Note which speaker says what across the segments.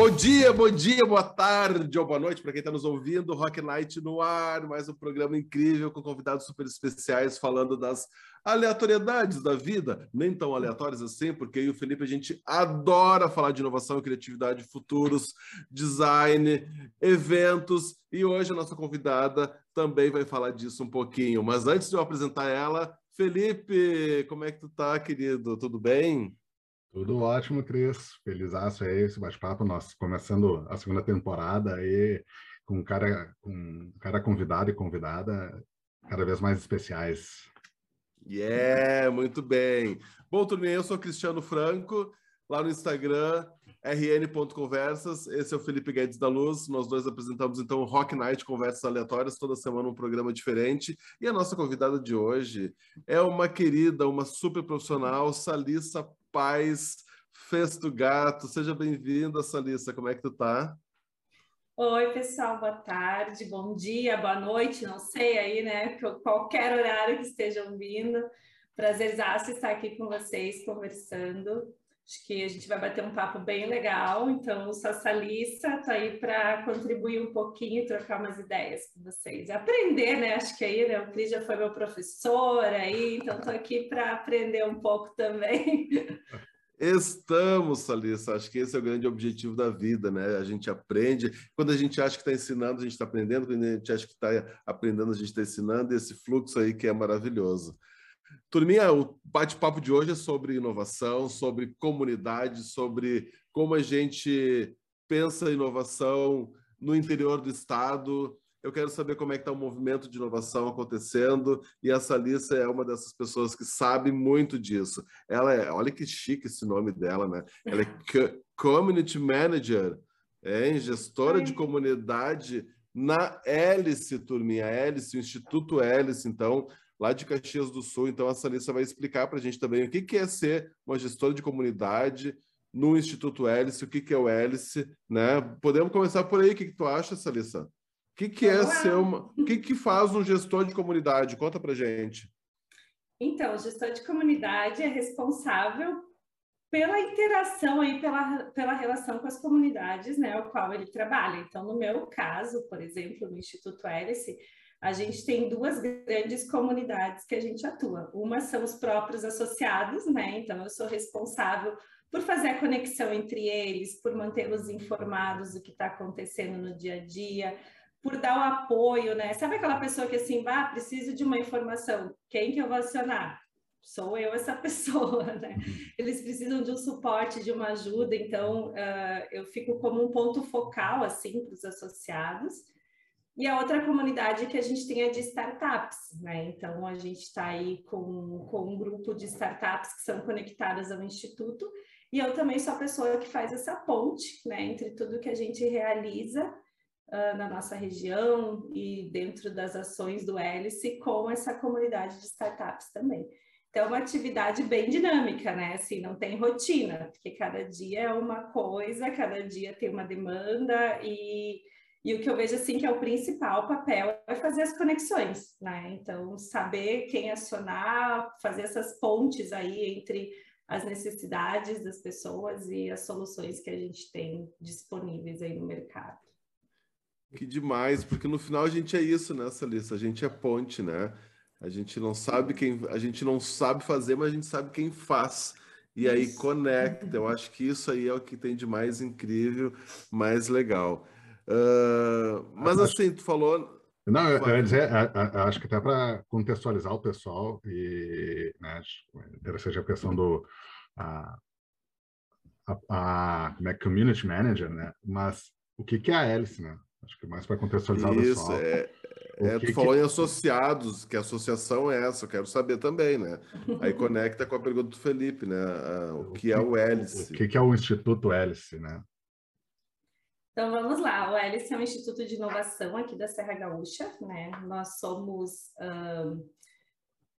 Speaker 1: Bom dia, bom dia, boa tarde ou boa noite para quem está nos ouvindo. Rock Night no ar, mais um programa incrível com convidados super especiais falando das aleatoriedades da vida, nem tão aleatórias assim, porque eu e o Felipe a gente adora falar de inovação, criatividade, futuros, design, eventos e hoje a nossa convidada também vai falar disso um pouquinho. Mas antes de eu apresentar ela, Felipe, como é que tu tá, querido? Tudo bem?
Speaker 2: Tudo ótimo, Cris. Felizaço aí esse bate-papo. Nós começando a segunda temporada aí com cara, com cara convidado e convidada cada vez mais especiais.
Speaker 1: Yeah, muito bem. Bom, turminha, eu sou Cristiano Franco, lá no Instagram, rn.conversas. Esse é o Felipe Guedes da Luz. Nós dois apresentamos então o Rock Night Conversas Aleatórias, toda semana um programa diferente. E a nossa convidada de hoje é uma querida, uma super profissional, Salissa Paz Festo Gato. Seja bem-vinda, Salissa. Como é que tu tá?
Speaker 3: Oi, pessoal, boa tarde, bom dia, boa noite, não sei aí, né? Qualquer horário que estejam vindo. Prazerzaço estar aqui com vocês conversando. Acho que a gente vai bater um papo bem legal. Então, sou Salissa, estou aí para contribuir um pouquinho trocar umas ideias com vocês. Aprender, né? Acho que aí né, o Cris já foi meu professor aí, então estou aqui para aprender um pouco também.
Speaker 1: Estamos, Salissa. Acho que esse é o grande objetivo da vida, né? A gente aprende. Quando a gente acha que está ensinando, a gente está aprendendo. Quando a gente acha que está aprendendo, a gente está ensinando. Esse fluxo aí que é maravilhoso. Turminha, o bate-papo de hoje é sobre inovação, sobre comunidade, sobre como a gente pensa inovação no interior do estado, eu quero saber como é que está o movimento de inovação acontecendo e a Salissa é uma dessas pessoas que sabe muito disso. Ela é, olha que chique esse nome dela, né? Ela é Community Manager, é, gestora de comunidade na Hélice, turminha, Hélice, o Instituto Hélice, então, lá de Caxias do Sul. Então, a Salissa vai explicar para a gente também o que, que é ser uma gestora de comunidade no Instituto Hélice, o que, que é o Hélice, né? Podemos começar por aí, o que, que tu acha, Salissa? que, que é ser uma. O que, que faz um gestor de comunidade? Conta pra gente.
Speaker 3: Então, o gestor de comunidade é responsável pela interação aí, pela, pela relação com as comunidades, né, ao qual ele trabalha. Então, no meu caso, por exemplo, no Instituto Hélice, a gente tem duas grandes comunidades que a gente atua. Uma são os próprios associados, né? Então, eu sou responsável por fazer a conexão entre eles, por mantê-los informados do que está acontecendo no dia a dia, por dar o apoio, né? Sabe aquela pessoa que assim, vá, preciso de uma informação, quem que eu vou acionar? Sou eu essa pessoa, né? Eles precisam de um suporte, de uma ajuda, então uh, eu fico como um ponto focal, assim, para os associados. E a outra comunidade que a gente tem é de startups, né? Então a gente está aí com, com um grupo de startups que são conectadas ao Instituto, e eu também sou a pessoa que faz essa ponte, né, entre tudo que a gente realiza uh, na nossa região e dentro das ações do Hélice com essa comunidade de startups também. Então, é uma atividade bem dinâmica, né? Assim, não tem rotina, porque cada dia é uma coisa, cada dia tem uma demanda e, e o que eu vejo assim que é o principal papel é fazer as conexões, né? Então, saber quem acionar, fazer essas pontes aí entre as necessidades das pessoas e as soluções que a gente tem disponíveis aí no mercado.
Speaker 1: Que demais, porque no final a gente é isso, né, Salissa? A gente é ponte, né? A gente não sabe quem, a gente não sabe fazer, mas a gente sabe quem faz. E aí isso. conecta. Eu acho que isso aí é o que tem de mais incrível, mais legal. Uh, mas assim, tu falou.
Speaker 2: Não, eu, eu ia dizer, acho que até para contextualizar o pessoal, e né, interessante a questão do a, a, como é, community manager, né? Mas o que, que é a hélice, né? Acho que mais para contextualizar
Speaker 1: Isso, o pessoal. É, é, tu falou que... em associados, que associação é essa? Eu quero saber também, né? Aí conecta com a pergunta do Felipe, né? O, o que, que, é o Hélice?
Speaker 2: O que, que é o Instituto Hélice, né?
Speaker 3: Então vamos lá, o Hélice é um instituto de inovação aqui da Serra Gaúcha, né? Nós somos um,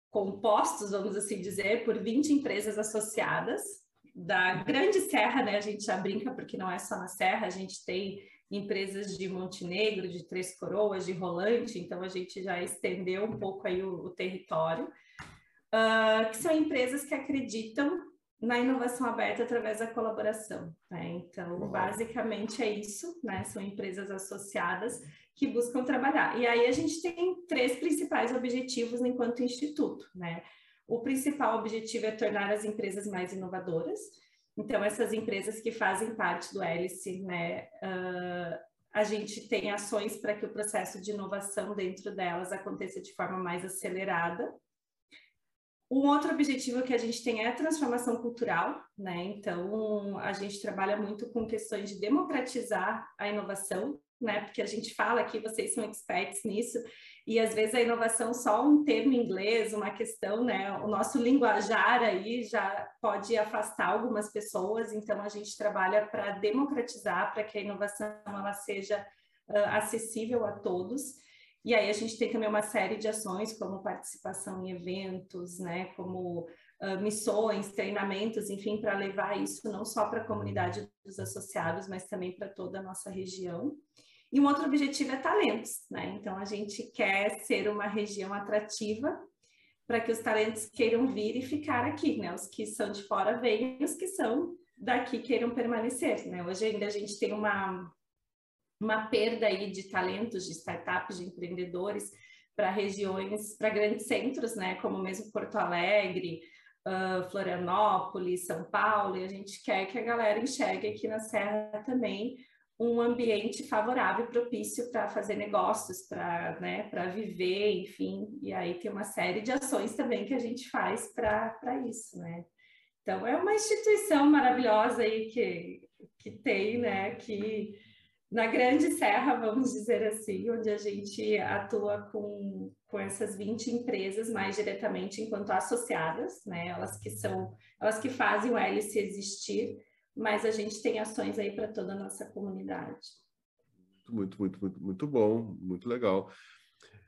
Speaker 3: compostos, vamos assim dizer, por 20 empresas associadas da Grande Serra, né? A gente já brinca porque não é só na Serra, a gente tem empresas de Montenegro, de Três Coroas, de Rolante, então a gente já estendeu um pouco aí o, o território, uh, que são empresas que acreditam na inovação aberta através da colaboração. Né? Então, basicamente é isso, né? São empresas associadas que buscam trabalhar. E aí a gente tem três principais objetivos enquanto instituto, né? O principal objetivo é tornar as empresas mais inovadoras. Então, essas empresas que fazem parte do hélice, né? Uh, a gente tem ações para que o processo de inovação dentro delas aconteça de forma mais acelerada, um outro objetivo que a gente tem é a transformação cultural, né? Então, a gente trabalha muito com questões de democratizar a inovação, né? Porque a gente fala que vocês são experts nisso, e às vezes a inovação só um termo inglês, uma questão, né? O nosso linguajar aí já pode afastar algumas pessoas, então a gente trabalha para democratizar, para que a inovação ela seja uh, acessível a todos. E aí a gente tem também uma série de ações, como participação em eventos, né, como uh, missões, treinamentos, enfim, para levar isso não só para a comunidade dos associados, mas também para toda a nossa região. E um outro objetivo é talentos, né? Então a gente quer ser uma região atrativa para que os talentos queiram vir e ficar aqui, né? Os que são de fora venham, os que são daqui queiram permanecer, né? Hoje ainda a gente tem uma uma perda aí de talentos, de startups, de empreendedores para regiões, para grandes centros, né, como mesmo Porto Alegre, uh, Florianópolis, São Paulo, e a gente quer que a galera enxergue aqui na Serra também um ambiente favorável, propício para fazer negócios, para né, viver, enfim, e aí tem uma série de ações também que a gente faz para isso, né. Então, é uma instituição maravilhosa aí que, que tem, né, que na Grande Serra, vamos dizer assim, onde a gente atua com, com essas 20 empresas mais diretamente enquanto associadas, né? Elas que são, elas que fazem o hélice existir, mas a gente tem ações aí para toda a nossa comunidade.
Speaker 1: Muito, muito, muito, muito bom, muito legal.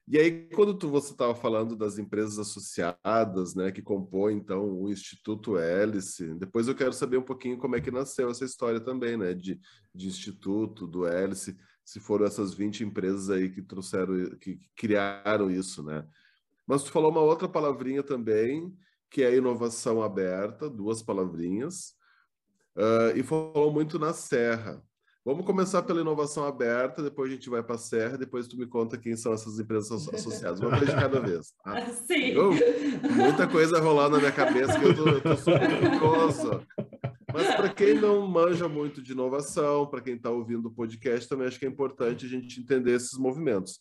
Speaker 1: E aí, quando tu, você estava falando das empresas associadas, né, que compõem, então, o Instituto Hélice, depois eu quero saber um pouquinho como é que nasceu essa história também, né, de, de Instituto, do Hélice, se foram essas 20 empresas aí que trouxeram, que, criaram isso, né. Mas tu falou uma outra palavrinha também, que é inovação aberta, duas palavrinhas, uh, e falou muito na Serra. Vamos começar pela inovação aberta, depois a gente vai para a Serra, depois tu me conta quem são essas empresas associadas. Vamos ver de cada vez.
Speaker 3: Tá? Sim.
Speaker 1: Eu, muita coisa rolando na minha cabeça que eu estou super curioso. Mas para quem não manja muito de inovação, para quem está ouvindo o podcast, também acho que é importante a gente entender esses movimentos.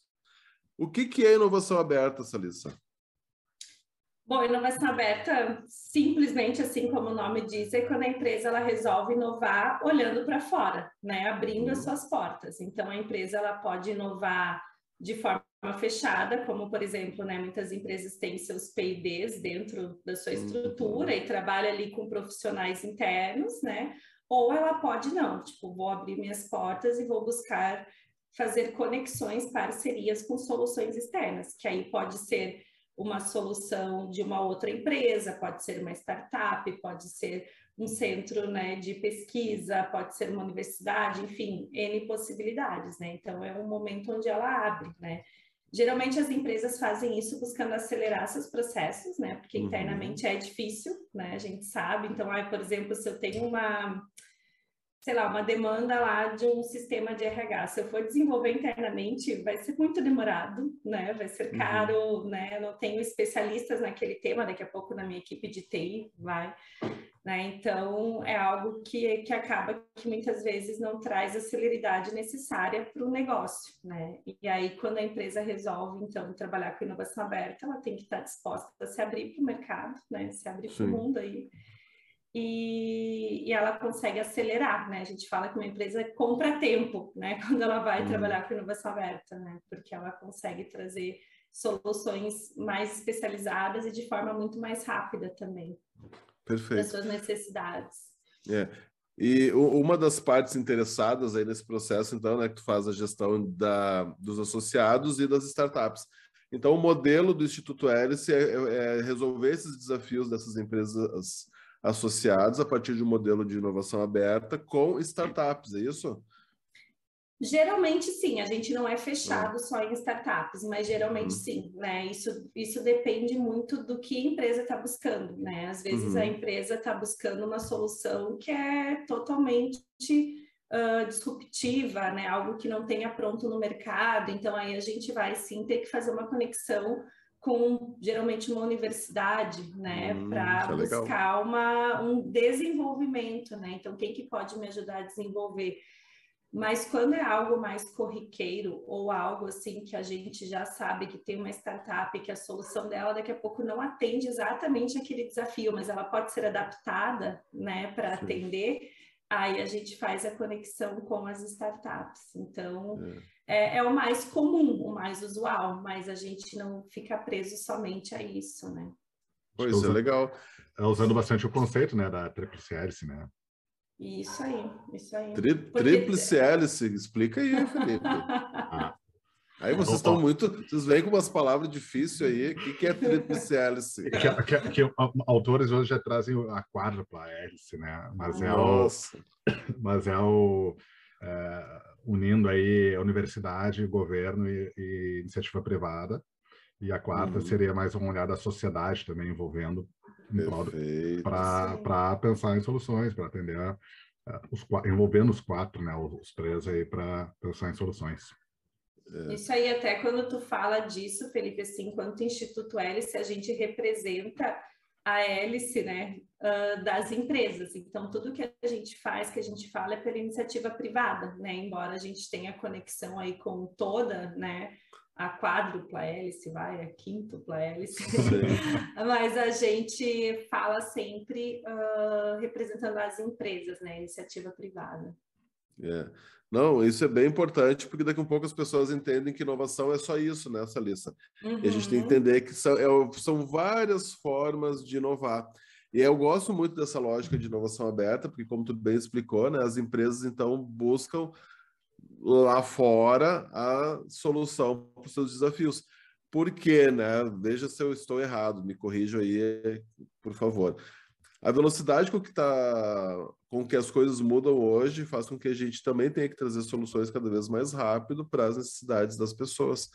Speaker 1: O que, que é inovação aberta, Salissa?
Speaker 3: Bom, inovação aberta, simplesmente assim como o nome diz, é quando a empresa ela resolve inovar olhando para fora, né, abrindo as uhum. suas portas. Então a empresa ela pode inovar de forma fechada, como por exemplo, né, muitas empresas têm seus P&Ds dentro da sua uhum. estrutura e trabalha ali com profissionais internos, né? Ou ela pode não, tipo, vou abrir minhas portas e vou buscar fazer conexões, parcerias com soluções externas, que aí pode ser uma solução de uma outra empresa, pode ser uma startup, pode ser um centro né, de pesquisa, pode ser uma universidade, enfim, N possibilidades, né? Então é um momento onde ela abre, né? Geralmente as empresas fazem isso buscando acelerar seus processos, né? Porque uhum. internamente é difícil, né? A gente sabe. Então, aí, por exemplo, se eu tenho uma sei lá, uma demanda lá de um sistema de RH. Se eu for desenvolver internamente, vai ser muito demorado, né? Vai ser uhum. caro, uhum. né? Eu não tenho especialistas naquele tema, daqui a pouco na minha equipe de TI vai, né? Então, é algo que, que acaba que muitas vezes não traz a celeridade necessária para o negócio, né? E aí, quando a empresa resolve, então, trabalhar com inovação aberta, ela tem que estar disposta a se abrir para o mercado, né? Se abrir para o mundo aí e, e, ela consegue acelerar, né? A gente fala que uma empresa compra tempo, né? Quando ela vai uhum. trabalhar com inovação aberta, né? Porque ela consegue trazer soluções mais especializadas e de forma muito mais rápida também.
Speaker 1: Perfeito. Das
Speaker 3: suas necessidades.
Speaker 1: É. E uma das partes interessadas aí nesse processo, então, né, que tu faz a gestão da, dos associados e das startups. Então, o modelo do Instituto Hélice é, é resolver esses desafios dessas empresas associados a partir de um modelo de inovação aberta com startups, é isso?
Speaker 3: Geralmente sim, a gente não é fechado só em startups, mas geralmente uhum. sim, né? Isso, isso depende muito do que a empresa está buscando, né? Às vezes uhum. a empresa está buscando uma solução que é totalmente uh, disruptiva, né? Algo que não tenha pronto no mercado, então aí a gente vai sim ter que fazer uma conexão com geralmente uma universidade, né, hum, para é buscar uma, um desenvolvimento, né? Então, quem que pode me ajudar a desenvolver? Mas quando é algo mais corriqueiro ou algo assim que a gente já sabe que tem uma startup que a solução dela daqui a pouco não atende exatamente aquele desafio, mas ela pode ser adaptada, né, para atender, aí a gente faz a conexão com as startups. Então, é. É, é. o mais comum, o mais usual, mas a gente não fica preso somente a isso, né?
Speaker 1: Pois é, legal.
Speaker 2: É, usando bastante o conceito, né, da tríplice hélice, né?
Speaker 3: Isso aí, isso aí.
Speaker 1: Tri, Porque... Tríplice hélice, explica aí, Felipe. ah. Aí vocês estão muito. Vocês vêm com umas palavras difíceis aí. O que, que é tríplice hélice?
Speaker 2: Que, que, que, autores hoje já trazem a quádrupla hélice, né? Mas é Nossa. o. Mas é o. É, unindo aí a universidade, governo e, e iniciativa privada. E a quarta uhum. seria mais uma olhada da sociedade também envolvendo para pensar em soluções, para atender a, os, envolvendo os quatro, né, os três aí para pensar em soluções.
Speaker 3: É. Isso aí, até quando tu fala disso, Felipe, assim, enquanto Instituto Hélice, a gente representa a hélice, né, uh, das empresas. Então, tudo que a gente faz, que a gente fala, é pela iniciativa privada, né, embora a gente tenha conexão aí com toda, né, a quádrupla hélice, vai, a quíntupla hélice, mas a gente fala sempre uh, representando as empresas, né, iniciativa privada.
Speaker 1: É. Não, isso é bem importante, porque daqui a um pouco as pessoas entendem que inovação é só isso, né, Salissa? Uhum. E a gente tem que uhum. entender que são, é, são várias formas de inovar. E eu gosto muito dessa lógica de inovação aberta, porque como tu bem explicou, né, as empresas então buscam lá fora a solução para os seus desafios. Por quê, né? Veja se eu estou errado, me corrija aí, por favor. A velocidade com que, tá, com que as coisas mudam hoje faz com que a gente também tenha que trazer soluções cada vez mais rápido para as necessidades das pessoas.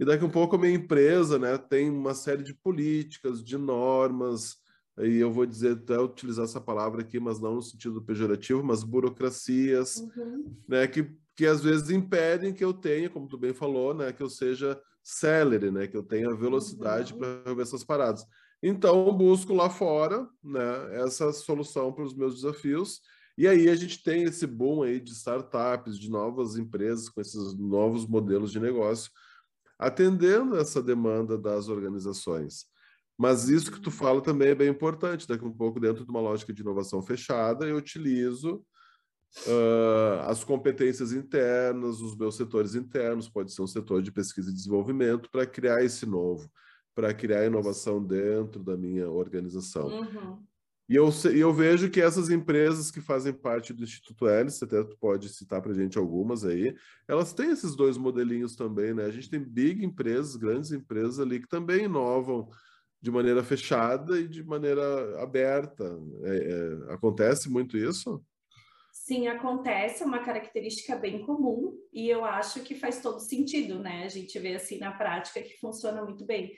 Speaker 1: E daqui a um pouco a minha empresa né, tem uma série de políticas, de normas, e eu vou dizer até utilizar essa palavra aqui, mas não no sentido pejorativo, mas burocracias, uhum. né, que que às vezes impedem que eu tenha, como tu bem falou, né, que eu seja célere, né, que eu tenha velocidade uhum. para resolver essas paradas. Então, busco lá fora, né, essa solução para os meus desafios. E aí a gente tem esse boom aí de startups, de novas empresas com esses novos modelos de negócio, atendendo essa demanda das organizações. Mas isso que tu fala também é bem importante. Daqui um pouco, dentro de uma lógica de inovação fechada, eu utilizo Uh, as competências internas, os meus setores internos, pode ser um setor de pesquisa e desenvolvimento, para criar esse novo, para criar inovação dentro da minha organização. Uhum. E eu, eu vejo que essas empresas que fazem parte do Instituto Hélice, até tu pode citar para a gente algumas aí, elas têm esses dois modelinhos também, né? A gente tem big empresas, grandes empresas ali que também inovam de maneira fechada e de maneira aberta. É, é, acontece muito isso?
Speaker 3: Sim, acontece, é uma característica bem comum e eu acho que faz todo sentido, né? A gente vê assim na prática que funciona muito bem,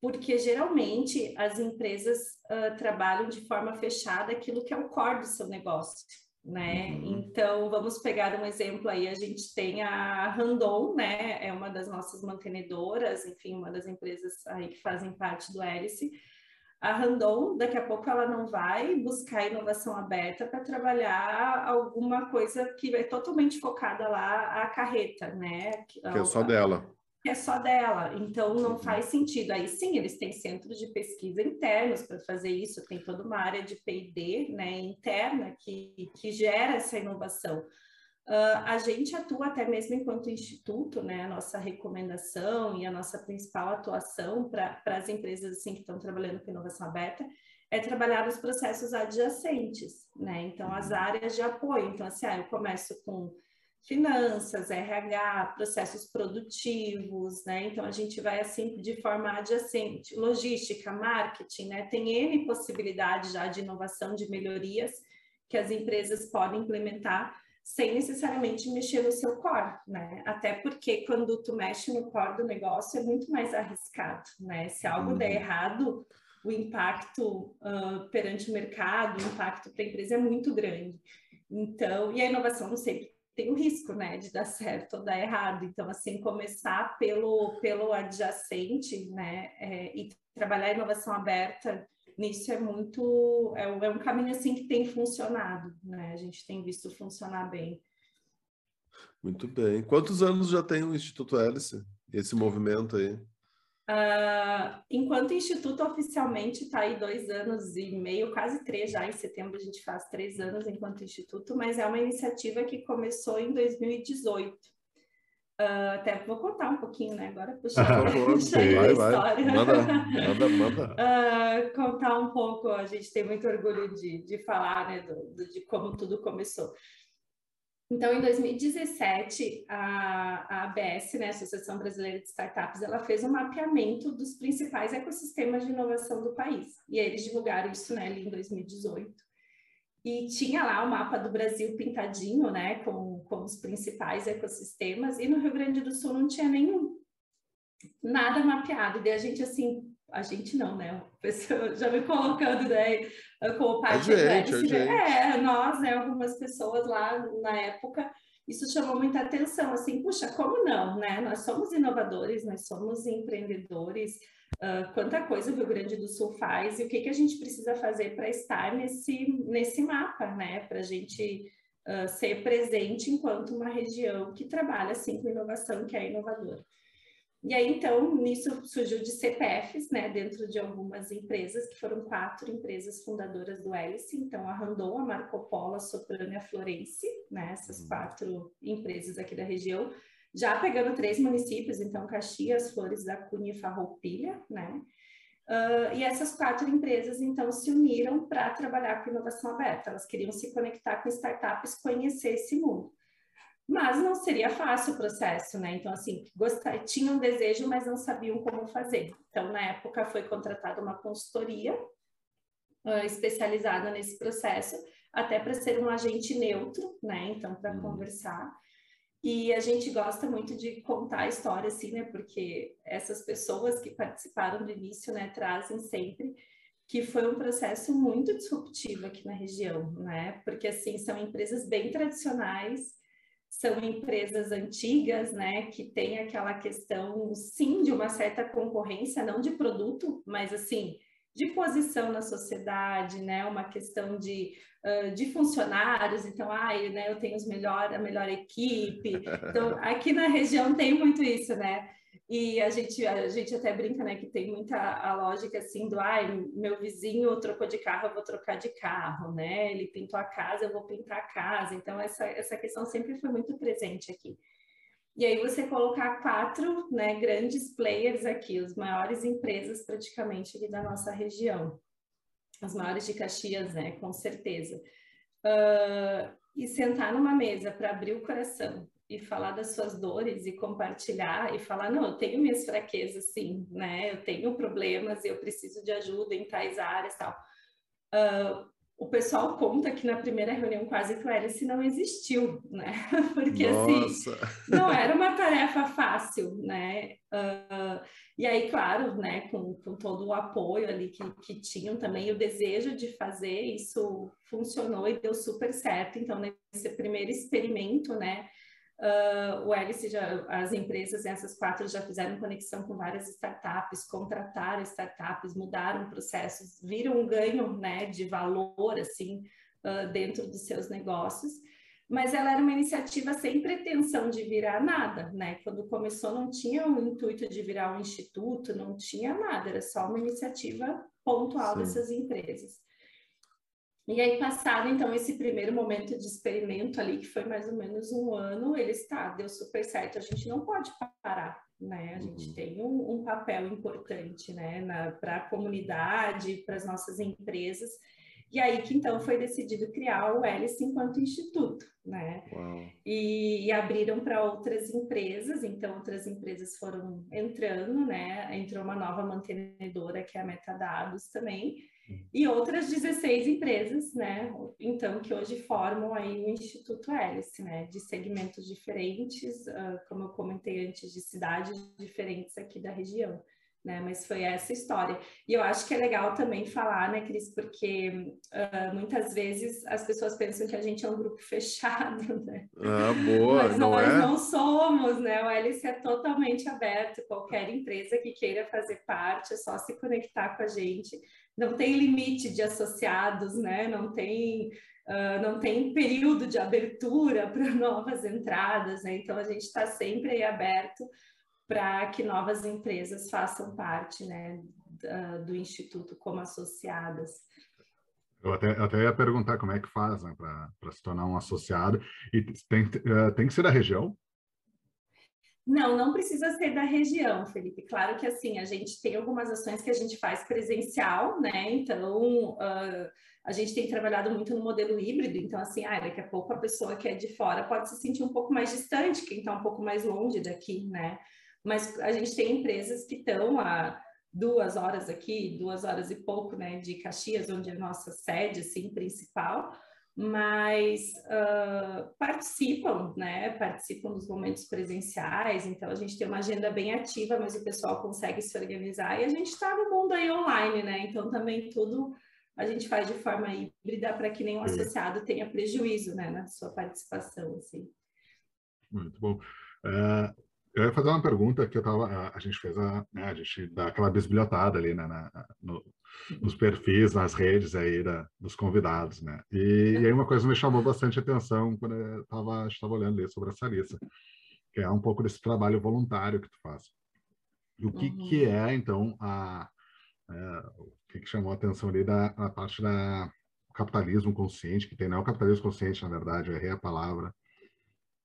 Speaker 3: porque geralmente as empresas uh, trabalham de forma fechada aquilo que é o core do seu negócio, né? Uhum. Então, vamos pegar um exemplo aí, a gente tem a Randon, né? É uma das nossas mantenedoras, enfim, uma das empresas aí que fazem parte do Hélice, a Randon, daqui a pouco, ela não vai buscar inovação aberta para trabalhar alguma coisa que é totalmente focada lá a carreta, né?
Speaker 1: Que é só dela.
Speaker 3: É só dela. Então, não uhum. faz sentido. Aí sim, eles têm centros de pesquisa internos para fazer isso, tem toda uma área de P&D né, interna que, que gera essa inovação. Uh, a gente atua até mesmo enquanto instituto, né? A nossa recomendação e a nossa principal atuação para as empresas assim, que estão trabalhando com inovação aberta é trabalhar os processos adjacentes, né? Então, as uhum. áreas de apoio. Então, assim, ah, eu começo com finanças, RH, processos produtivos, né? Então, a gente vai assim de forma adjacente, logística, marketing, né? Tem N possibilidades já de inovação, de melhorias que as empresas podem implementar sem necessariamente mexer no seu core, né? Até porque quando tu mexe no core do negócio é muito mais arriscado, né? Se algo uhum. der errado, o impacto uh, perante o mercado, o impacto para a empresa é muito grande. Então, e a inovação sempre tem o risco, né, de dar certo ou dar errado. Então, assim, começar pelo, pelo adjacente, né, é, e trabalhar a inovação aberta nisso é muito é, é, um caminho assim que tem funcionado, né? A gente tem visto funcionar bem.
Speaker 1: Muito bem. Quantos anos já tem o Instituto Hélice? Esse movimento aí?
Speaker 3: Uh, enquanto instituto oficialmente está aí dois anos e meio, quase três já, em setembro a gente faz três anos enquanto instituto, mas é uma iniciativa que começou em 2018. Uh, até vou contar um pouquinho, né? Agora puxar
Speaker 1: ah, a história. Manda, manda, manda.
Speaker 3: Uh, contar um pouco, a gente tem muito orgulho de, de falar, né, do, do, de como tudo começou. Então, em 2017, a, a ABS, né, Associação Brasileira de Startups, ela fez um mapeamento dos principais ecossistemas de inovação do país. E eles divulgaram isso né, ali em 2018. E tinha lá o mapa do Brasil pintadinho, né, com, com os principais ecossistemas, e no Rio Grande do Sul não tinha nenhum, nada mapeado. E a gente, assim, a gente não, né, o pessoal já me colocando, né, como parte
Speaker 1: a gente.
Speaker 3: É, nós, né, algumas pessoas lá na época, isso chamou muita atenção, assim, puxa, como não, né, nós somos inovadores, nós somos empreendedores, uh, quanta coisa o Rio Grande do Sul faz e o que, que a gente precisa fazer para estar nesse, nesse mapa, né? Para a gente uh, ser presente enquanto uma região que trabalha assim com inovação, que é inovadora. E aí, então, nisso surgiu de CPFs, né, dentro de algumas empresas, que foram quatro empresas fundadoras do Hélice, então a Randon, a Marco Polo, a Soprano e a Florence, né, essas uhum. quatro empresas aqui da região, já pegando três municípios, então Caxias, Flores da Cunha e Farroupilha, né? Uh, e essas quatro empresas, então, se uniram para trabalhar com inovação aberta. Elas queriam se conectar com startups, conhecer esse mundo. Mas não seria fácil o processo, né? Então, assim, gostar, tinham um desejo, mas não sabiam como fazer. Então, na época, foi contratada uma consultoria uh, especializada nesse processo, até para ser um agente neutro, né? Então, para uhum. conversar. E a gente gosta muito de contar a história, assim, né? Porque essas pessoas que participaram do início, né, trazem sempre que foi um processo muito disruptivo aqui na região, né? Porque, assim, são empresas bem tradicionais, são empresas antigas, né? Que tem aquela questão, sim, de uma certa concorrência, não de produto, mas, assim, de posição na sociedade, né? Uma questão de, uh, de funcionários, então, ai, né, eu tenho os melhor, a melhor equipe. Então, aqui na região tem muito isso, né? E a gente, a gente até brinca, né, que tem muita a lógica assim do, ai, meu vizinho trocou de carro, eu vou trocar de carro, né? Ele pintou a casa, eu vou pintar a casa. Então, essa, essa questão sempre foi muito presente aqui. E aí você colocar quatro né, grandes players aqui, as maiores empresas praticamente aqui da nossa região, as maiores de Caxias, né, com certeza. Uh, e sentar numa mesa para abrir o coração e falar das suas dores e compartilhar e falar, não, eu tenho minhas fraquezas, sim, né, eu tenho problemas e eu preciso de ajuda em tais áreas tal. Uh, o pessoal conta que na primeira reunião quase que o Hélice não existiu, né? Porque assim, Nossa. assim, não era uma tarefa fácil, né? Uh, e aí, claro, né, com, com todo o apoio ali que, que tinham também, o desejo de fazer, isso funcionou e deu super certo. Então, nesse primeiro experimento, né, Uh, o Hélice, já, as empresas, essas quatro já fizeram conexão com várias startups, contrataram startups, mudaram processos, viram um ganho né, de valor assim uh, dentro dos seus negócios. Mas ela era uma iniciativa sem pretensão de virar nada, né? Quando começou, não tinha o intuito de virar um instituto, não tinha nada, era só uma iniciativa pontual Sim. dessas empresas. E aí, passado então esse primeiro momento de experimento ali, que foi mais ou menos um ano, ele está, deu super certo. A gente não pode parar, né? A gente uhum. tem um, um, papel importante, né, para a comunidade, para as nossas empresas. E aí que então foi decidido criar o Hélice enquanto instituto, né? E, e, abriram para outras empresas, então outras empresas foram entrando, né? Entrou uma nova mantenedora que é a Metadados também e outras 16 empresas, né? Então, que hoje formam aí o Instituto Hélice, né? De segmentos diferentes, uh, como eu comentei antes, de cidades diferentes aqui da região né? Mas foi essa história. E eu acho que é legal também falar, né, Cris, porque uh, muitas vezes as pessoas pensam que a gente é um grupo fechado, né?
Speaker 1: Ah, boa,
Speaker 3: Mas
Speaker 1: não
Speaker 3: nós
Speaker 1: é?
Speaker 3: não somos, né? O LC é totalmente aberto. Qualquer empresa que queira fazer parte, é só se conectar com a gente. Não tem limite de associados, né? Não tem Uh, não tem período de abertura para novas entradas, né? então a gente está sempre aberto para que novas empresas façam parte né, do Instituto como associadas.
Speaker 2: Eu até, até ia perguntar como é que faz né, para se tornar um associado. E tem, tem que ser da região?
Speaker 3: Não, não precisa ser da região, Felipe. Claro que assim, a gente tem algumas ações que a gente faz presencial, né? Então, uh, a gente tem trabalhado muito no modelo híbrido, então assim, ah, daqui a pouco a pessoa que é de fora pode se sentir um pouco mais distante, quem está um pouco mais longe daqui, né? mas a gente tem empresas que estão a duas horas aqui, duas horas e pouco, né, de Caxias, onde é a nossa sede, assim, principal, mas uh, participam, né, participam dos momentos presenciais, então a gente tem uma agenda bem ativa, mas o pessoal consegue se organizar, e a gente está no mundo aí online, né, então também tudo a gente faz de forma híbrida para que nenhum associado tenha prejuízo, né, na sua participação, assim.
Speaker 2: Muito bom. Uh, eu ia fazer uma pergunta que eu tava, a, a gente fez a, né, a gente dá aquela bisbilhotada ali né, na, no, nos perfis, nas redes aí da, dos convidados, né? E, e, aí uma coisa me chamou bastante atenção quando eu estava estava olhando ali sobre essa lista, que é um pouco desse trabalho voluntário que tu faz. E o que uhum. que é então a, é, o que, que chamou a atenção ali da a parte da capitalismo consciente que tem, não é o capitalismo consciente na verdade, eu errei a palavra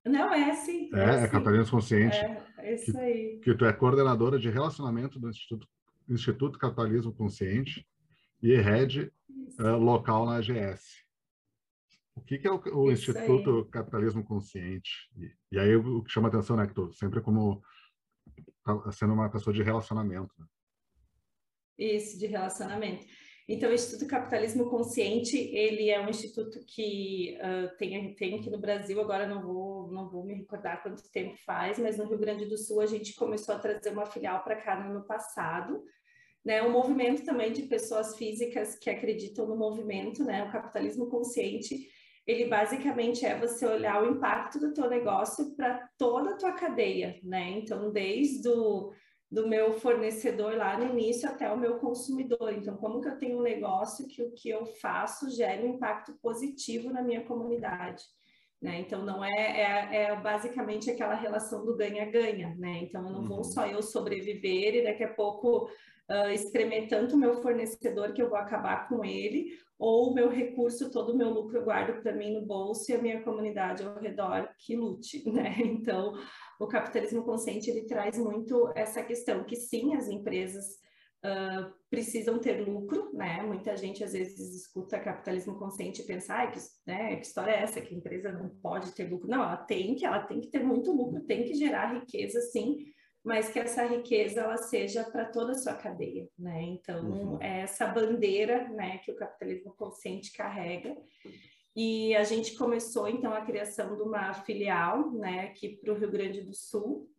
Speaker 3: não, é sim.
Speaker 2: É, é, é capitalismo consciente.
Speaker 3: É, é isso
Speaker 2: que,
Speaker 3: aí.
Speaker 2: Que tu é coordenadora de relacionamento do Instituto, Instituto Capitalismo Consciente e head uh, local na AGS. O que, que é o, o Instituto aí. Capitalismo Consciente? E, e, aí o que chama atenção, né, que tu sempre como tá sendo uma pessoa de relacionamento. Né?
Speaker 3: Isso, de relacionamento. Então, o Instituto Capitalismo Consciente, ele é um instituto que uh, tem, tem aqui no Brasil, agora não vou, não vou me recordar quanto tempo faz, mas no Rio Grande do Sul a gente começou a trazer uma filial para cá no ano passado, né, um movimento também de pessoas físicas que acreditam no movimento, né, o capitalismo consciente, ele basicamente é você olhar o impacto do teu negócio para toda a tua cadeia, né, então desde o do meu fornecedor lá no início até o meu consumidor. Então, como que eu tenho um negócio que o que eu faço gera um impacto positivo na minha comunidade? Né? Então, não é, é, é, basicamente aquela relação do ganha-ganha, né? Então, eu não uhum. vou só eu sobreviver e daqui a pouco uh, espremer tanto o meu fornecedor que eu vou acabar com ele, ou o meu recurso, todo o meu lucro eu guardo para mim no bolso e a minha comunidade ao redor que lute, né? Então, o capitalismo consciente ele traz muito essa questão que sim, as empresas uh, precisam ter lucro, né? Muita gente às vezes escuta capitalismo consciente e pensa, ah, que, né, que história é essa? Que a empresa não pode ter lucro? Não, ela tem que, ela tem que ter muito lucro, tem que gerar riqueza, sim, mas que essa riqueza ela seja para toda a sua cadeia, né? Então, uhum. é essa bandeira, né, que o capitalismo consciente carrega. E a gente começou então a criação de uma filial, né, aqui para o Rio Grande do Sul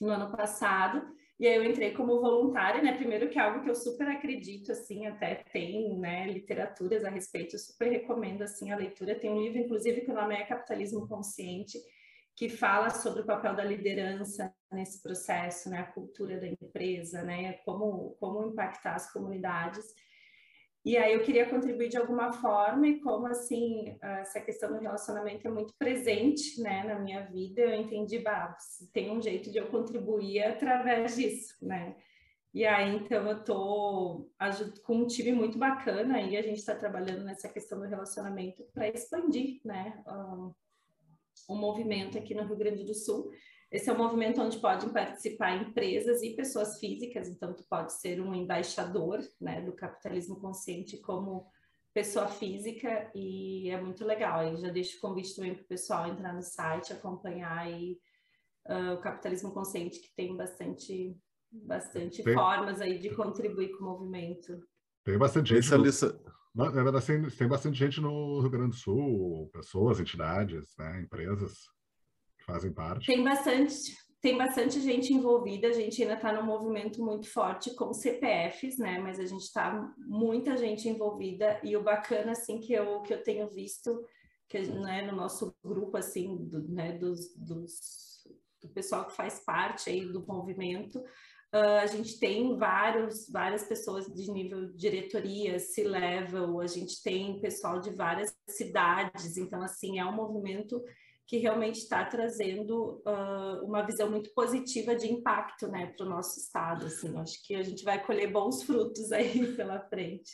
Speaker 3: no ano passado. E aí eu entrei como voluntária, né? Primeiro que é algo que eu super acredito, assim, até tem, né, literaturas a respeito, eu super recomendo, assim, a leitura. Tem um livro, inclusive, que o nome é Capitalismo Consciente, que fala sobre o papel da liderança nesse processo, né, a cultura da empresa, né, como, como impactar as comunidades. E aí eu queria contribuir de alguma forma e como assim essa questão do relacionamento é muito presente, né, na minha vida, eu entendi, bah, tem um jeito de eu contribuir através disso, né? E aí então eu tô com um time muito bacana e a gente está trabalhando nessa questão do relacionamento para expandir, né, o movimento aqui no Rio Grande do Sul. Esse é um movimento onde podem participar empresas e pessoas físicas, então tu pode ser um embaixador né, do capitalismo consciente como pessoa física e é muito legal. Aí já deixo o convite também para o pessoal entrar no site, acompanhar aí, uh, o capitalismo consciente, que tem bastante, bastante formas aí de contribuir com o movimento.
Speaker 2: Tem bastante gente. No... Lista... Na verdade, tem, tem bastante gente no Rio Grande do Sul, pessoas, entidades, né, empresas fazem parte.
Speaker 3: Tem bastante, tem bastante gente envolvida, a gente ainda está num movimento muito forte com CPFs, né? Mas a gente está muita gente envolvida e o bacana assim que eu que eu tenho visto que né, no nosso grupo assim, do, né, dos, dos, do pessoal que faz parte aí do movimento, Uh, a gente tem vários, várias pessoas de nível diretoria, C-level, a gente tem pessoal de várias cidades, então, assim, é um movimento que realmente está trazendo uh, uma visão muito positiva de impacto, né, para o nosso estado, assim, acho que a gente vai colher bons frutos aí pela frente.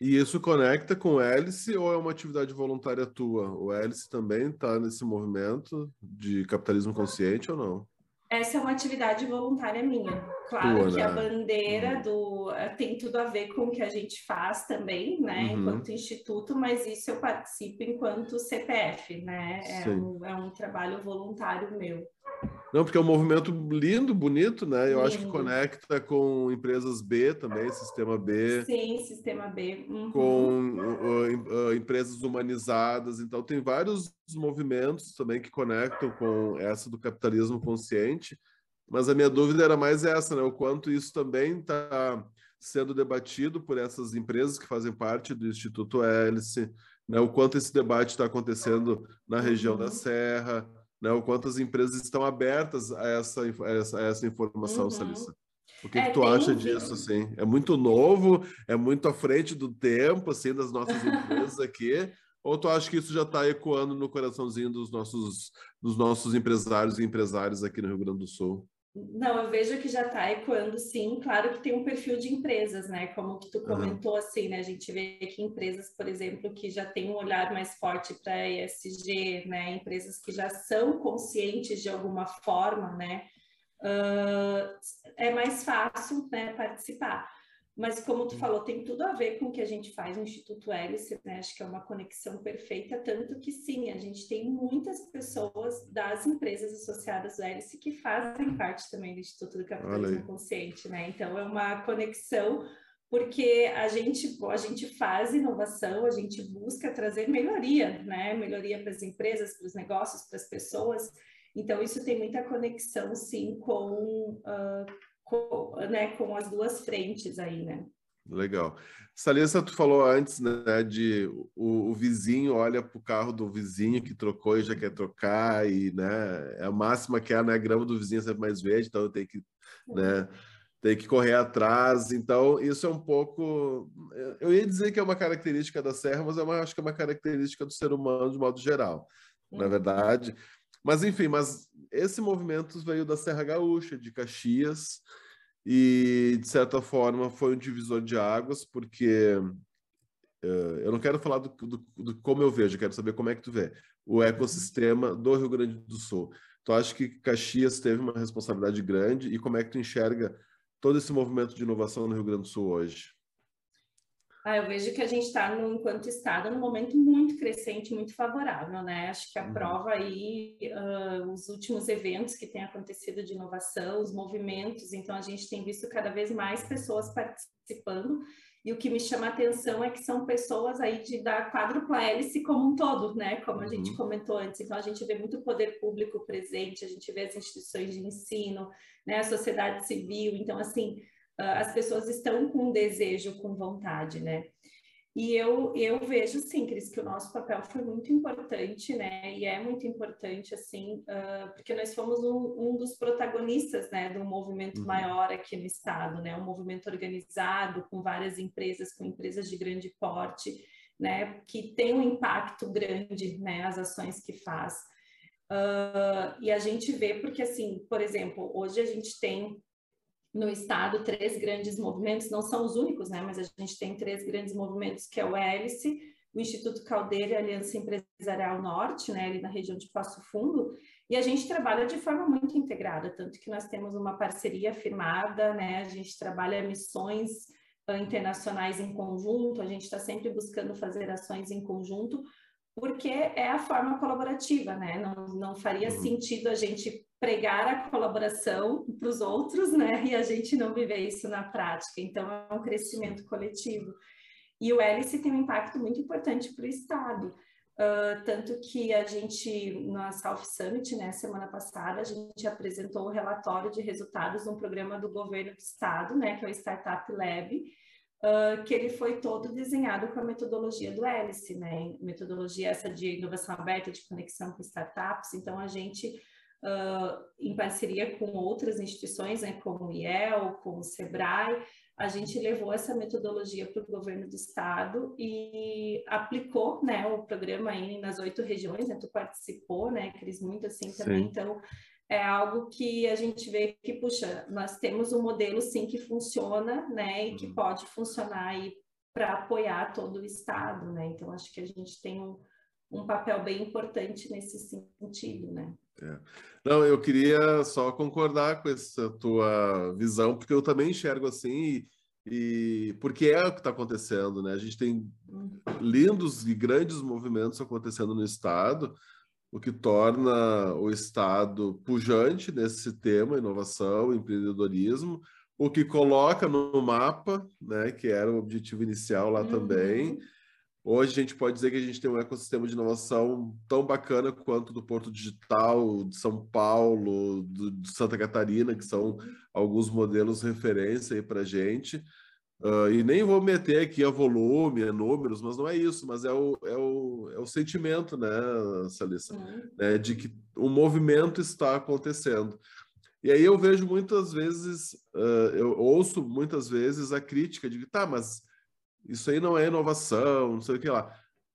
Speaker 1: E isso conecta com o Hélice ou é uma atividade voluntária tua? O Hélice também está nesse movimento de capitalismo consciente ou não?
Speaker 3: Essa é uma atividade voluntária minha. Claro que né? a bandeira uhum. do eh, tem tudo a ver com o que a gente faz também, né, uhum. enquanto instituto, mas isso eu participo enquanto CPF, né? É um, é um trabalho voluntário meu.
Speaker 1: Não, porque é um movimento lindo, bonito, né? Eu lindo. acho que conecta com empresas B também, Sistema B.
Speaker 3: Sim, Sistema B.
Speaker 1: Uhum. Com uh, uh, empresas humanizadas. Então, tem vários movimentos também que conectam com essa do capitalismo consciente. Mas a minha dúvida era mais essa, né? O quanto isso também está sendo debatido por essas empresas que fazem parte do Instituto Hélice, né? O quanto esse debate está acontecendo na região uhum. da Serra né, o quanto as empresas estão abertas a essa, a essa, a essa informação, uhum. Salissa. O que, é, que tu acha disso, assim? É muito novo, é muito à frente do tempo, assim, das nossas empresas aqui, ou tu acha que isso já está ecoando no coraçãozinho dos nossos, dos nossos empresários e empresárias aqui no Rio Grande do Sul?
Speaker 3: Não, eu vejo que já está ecoando, sim. Claro que tem um perfil de empresas, né? Como que tu comentou, uhum. assim, né? A gente vê que empresas, por exemplo, que já têm um olhar mais forte para ESG, né? Empresas que já são conscientes de alguma forma, né? Uh, é mais fácil, né? Participar. Mas como tu falou, tem tudo a ver com o que a gente faz no Instituto Hélice, né? Acho que é uma conexão perfeita, tanto que sim, a gente tem muitas pessoas das empresas associadas ao Hélice que fazem parte também do Instituto do Capitalismo Consciente, né? Então é uma conexão porque a gente, a gente faz inovação, a gente busca trazer melhoria, né? Melhoria para as empresas, para os negócios, para as pessoas. Então, isso tem muita conexão, sim, com, uh, com, né, com as duas frentes aí, né?
Speaker 1: Legal. Salissa, tu falou antes, né, de o, o vizinho olha para o carro do vizinho que trocou e já quer trocar, e, né, é a máxima que é, né, a grama do vizinho é sempre mais verde, então tenho que, né, tem que correr atrás. Então, isso é um pouco. Eu ia dizer que é uma característica da Serra, mas eu acho que é uma característica do ser humano de modo geral, na uhum. verdade. Mas, enfim, mas esse movimento veio da Serra Gaúcha, de Caxias, e, de certa forma, foi um divisor de águas, porque uh, eu não quero falar do, do, do, como eu vejo, eu quero saber como é que tu vê o ecossistema do Rio Grande do Sul. Tu acha que Caxias teve uma responsabilidade grande e como é que tu enxerga todo esse movimento de inovação no Rio Grande do Sul hoje?
Speaker 3: Ah, eu vejo que a gente está, enquanto Estado, num momento muito crescente, muito favorável, né? Acho que a uhum. prova aí, uh, os últimos eventos que têm acontecido de inovação, os movimentos, então a gente tem visto cada vez mais pessoas participando, e o que me chama a atenção é que são pessoas aí de, da quádrupla hélice como um todo, né? Como a uhum. gente comentou antes. Então, a gente vê muito poder público presente, a gente vê as instituições de ensino, né? A sociedade civil. Então, assim, as pessoas estão com desejo, com vontade, né? E eu, eu vejo, sim, Cris, que o nosso papel foi muito importante, né? E é muito importante, assim, uh, porque nós fomos um, um, dos protagonistas, né, um movimento uhum. maior aqui no estado, né? Um movimento organizado com várias empresas, com empresas de grande porte, né? Que tem um impacto grande, né? As ações que faz. Uh, e a gente vê, porque, assim, por exemplo, hoje a gente tem no estado três grandes movimentos, não são os únicos, né, mas a gente tem três grandes movimentos, que é o Hélice, o Instituto Caldeira e a Aliança Empresarial Norte, né, ali na região de Passo Fundo, e a gente trabalha de forma muito integrada, tanto que nós temos uma parceria firmada, né, a gente trabalha missões uh, internacionais em conjunto, a gente está sempre buscando fazer ações em conjunto, porque é a forma colaborativa, né, não, não faria uhum. sentido a gente pregar a colaboração para os outros, né? E a gente não viver isso na prática. Então, é um crescimento coletivo. E o hélice tem um impacto muito importante para o Estado. Uh, tanto que a gente, na South Summit, né, semana passada, a gente apresentou o relatório de resultados de um programa do governo do Estado, né, que é o Startup Lab, uh, que ele foi todo desenhado com a metodologia do Hélice, né, metodologia essa de inovação aberta, de conexão com startups. Então, a gente uh, em parceria com outras instituições, né, como o IEL, como o SEBRAE, a gente levou essa metodologia para o governo do estado e aplicou né, o programa aí nas oito regiões, né, tu participou, né, Cris, muito assim também, sim. então é algo que a gente vê que, puxa, nós temos um modelo sim que funciona, né, e que uhum. pode funcionar aí para apoiar todo o estado, né, então acho que a gente tem um, um papel bem importante nesse sentido, né.
Speaker 1: É. Não, eu queria só concordar com essa tua visão, porque eu também enxergo assim, e, e porque é o que está acontecendo, né? A gente tem lindos e grandes movimentos acontecendo no Estado, o que torna o Estado pujante nesse tema, inovação, empreendedorismo, o que coloca no mapa, né, que era o objetivo inicial lá uhum. também, Hoje a gente pode dizer que a gente tem um ecossistema de inovação tão bacana quanto do Porto Digital, de São Paulo, do, de Santa Catarina, que são alguns modelos referência aí para a gente. Uh, e nem vou meter aqui a volume, a números, mas não é isso, mas é o, é o, é o sentimento, né, Salissa? Né, de que o movimento está acontecendo. E aí eu vejo muitas vezes, uh, eu ouço muitas vezes a crítica de que, tá, mas isso aí não é inovação, não sei o que lá.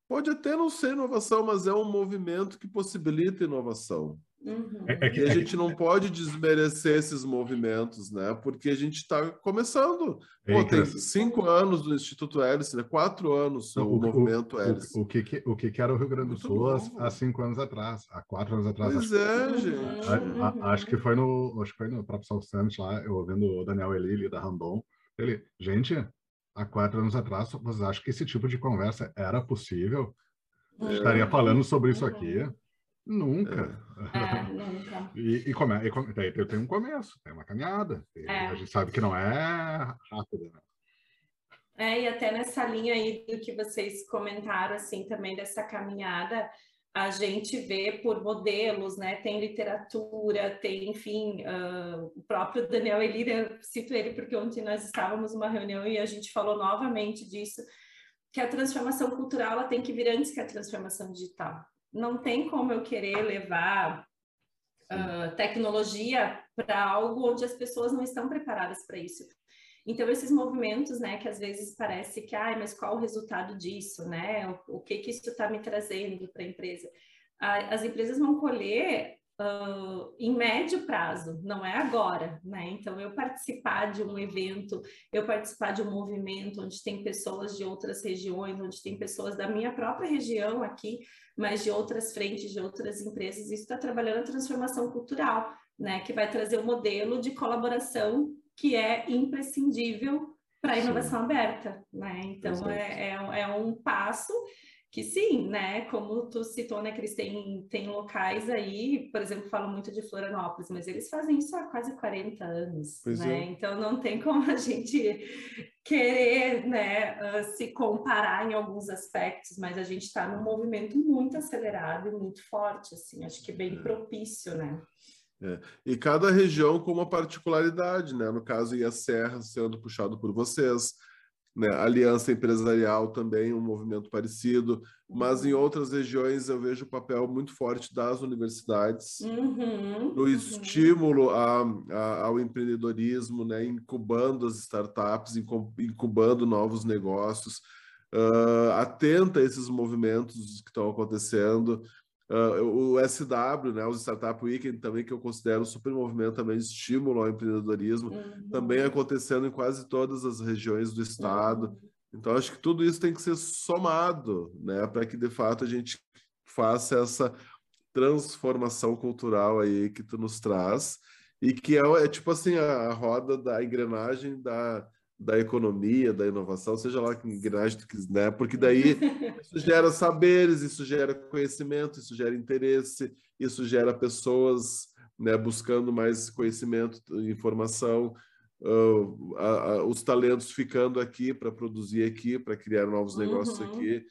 Speaker 1: Pode até não ser inovação, mas é um movimento que possibilita inovação. Uhum. É, é que, e a é gente não pode desmerecer esses movimentos, né? Porque a gente está começando. Pô, tem cinco anos do Instituto Hélice, né? quatro anos o, o movimento Hélice.
Speaker 2: O, o, que, o que era o Rio Grande do Sul há cinco anos atrás, há quatro anos atrás.
Speaker 1: Pois acho, é, gente.
Speaker 2: A, a, acho que foi no, acho que foi no próprio South Summit lá, eu ouvindo o Daniel Elili da Randon. Ele, gente, há quatro anos atrás, vocês acham que esse tipo de conversa era possível? É. Estaria falando sobre isso aqui? Nunca.
Speaker 3: É, nunca.
Speaker 2: e, e, come, e tem um começo, tem uma caminhada. É. A gente sabe que não é rápida, né?
Speaker 3: É, e até nessa linha aí do que vocês comentaram, assim, também dessa caminhada, a gente vê por modelos, né? Tem literatura, tem, enfim, uh, o próprio Daniel Elira, cito ele porque ontem nós estávamos numa reunião e a gente falou novamente disso, que a transformação cultural ela tem que vir antes que a transformação digital. Não tem como eu querer levar uh, tecnologia para algo onde as pessoas não estão preparadas para isso. Então, esses movimentos, né, que às vezes parece que, ah, mas qual o resultado disso, né? O, o que que isso está me trazendo para a empresa? As empresas vão colher uh, em médio prazo, não é agora, né? Então, eu participar de um evento, eu participar de um movimento onde tem pessoas de outras regiões, onde tem pessoas da minha própria região aqui, mas de outras frentes, de outras empresas, isso está trabalhando a transformação cultural, né? Que vai trazer um modelo de colaboração que é imprescindível para a inovação sim. aberta, né? Então é, é, é, um passo que sim, né? Como tu citou, né, Cris, tem, tem locais aí, por exemplo, falam muito de Florianópolis, mas eles fazem isso há quase 40 anos, pois né? É. Então não tem como a gente querer, né, se comparar em alguns aspectos, mas a gente está num movimento muito acelerado e muito forte, assim, acho que bem é. propício, né?
Speaker 1: É. E cada região com uma particularidade, né? No caso, a Serra sendo puxado por vocês, né? Aliança Empresarial também, um movimento parecido, mas em outras regiões eu vejo o papel muito forte das universidades uhum, no uhum. estímulo a, a, ao empreendedorismo, né? incubando as startups, incubando novos negócios, uh, atenta a esses movimentos que estão acontecendo, Uh, o SW, né, os Startup Weekend também, que eu considero um super movimento também de estímulo ao empreendedorismo, uhum. também acontecendo em quase todas as regiões do estado. Uhum. Então, acho que tudo isso tem que ser somado, né, para que de fato a gente faça essa transformação cultural aí que tu nos traz e que é, é tipo assim a, a roda da engrenagem da da economia, da inovação, seja lá que engrenagem tu quiser, né? porque daí isso gera saberes, isso gera conhecimento, isso gera interesse, isso gera pessoas né, buscando mais conhecimento, informação, uh, a, a, os talentos ficando aqui para produzir aqui, para criar novos negócios uhum. aqui.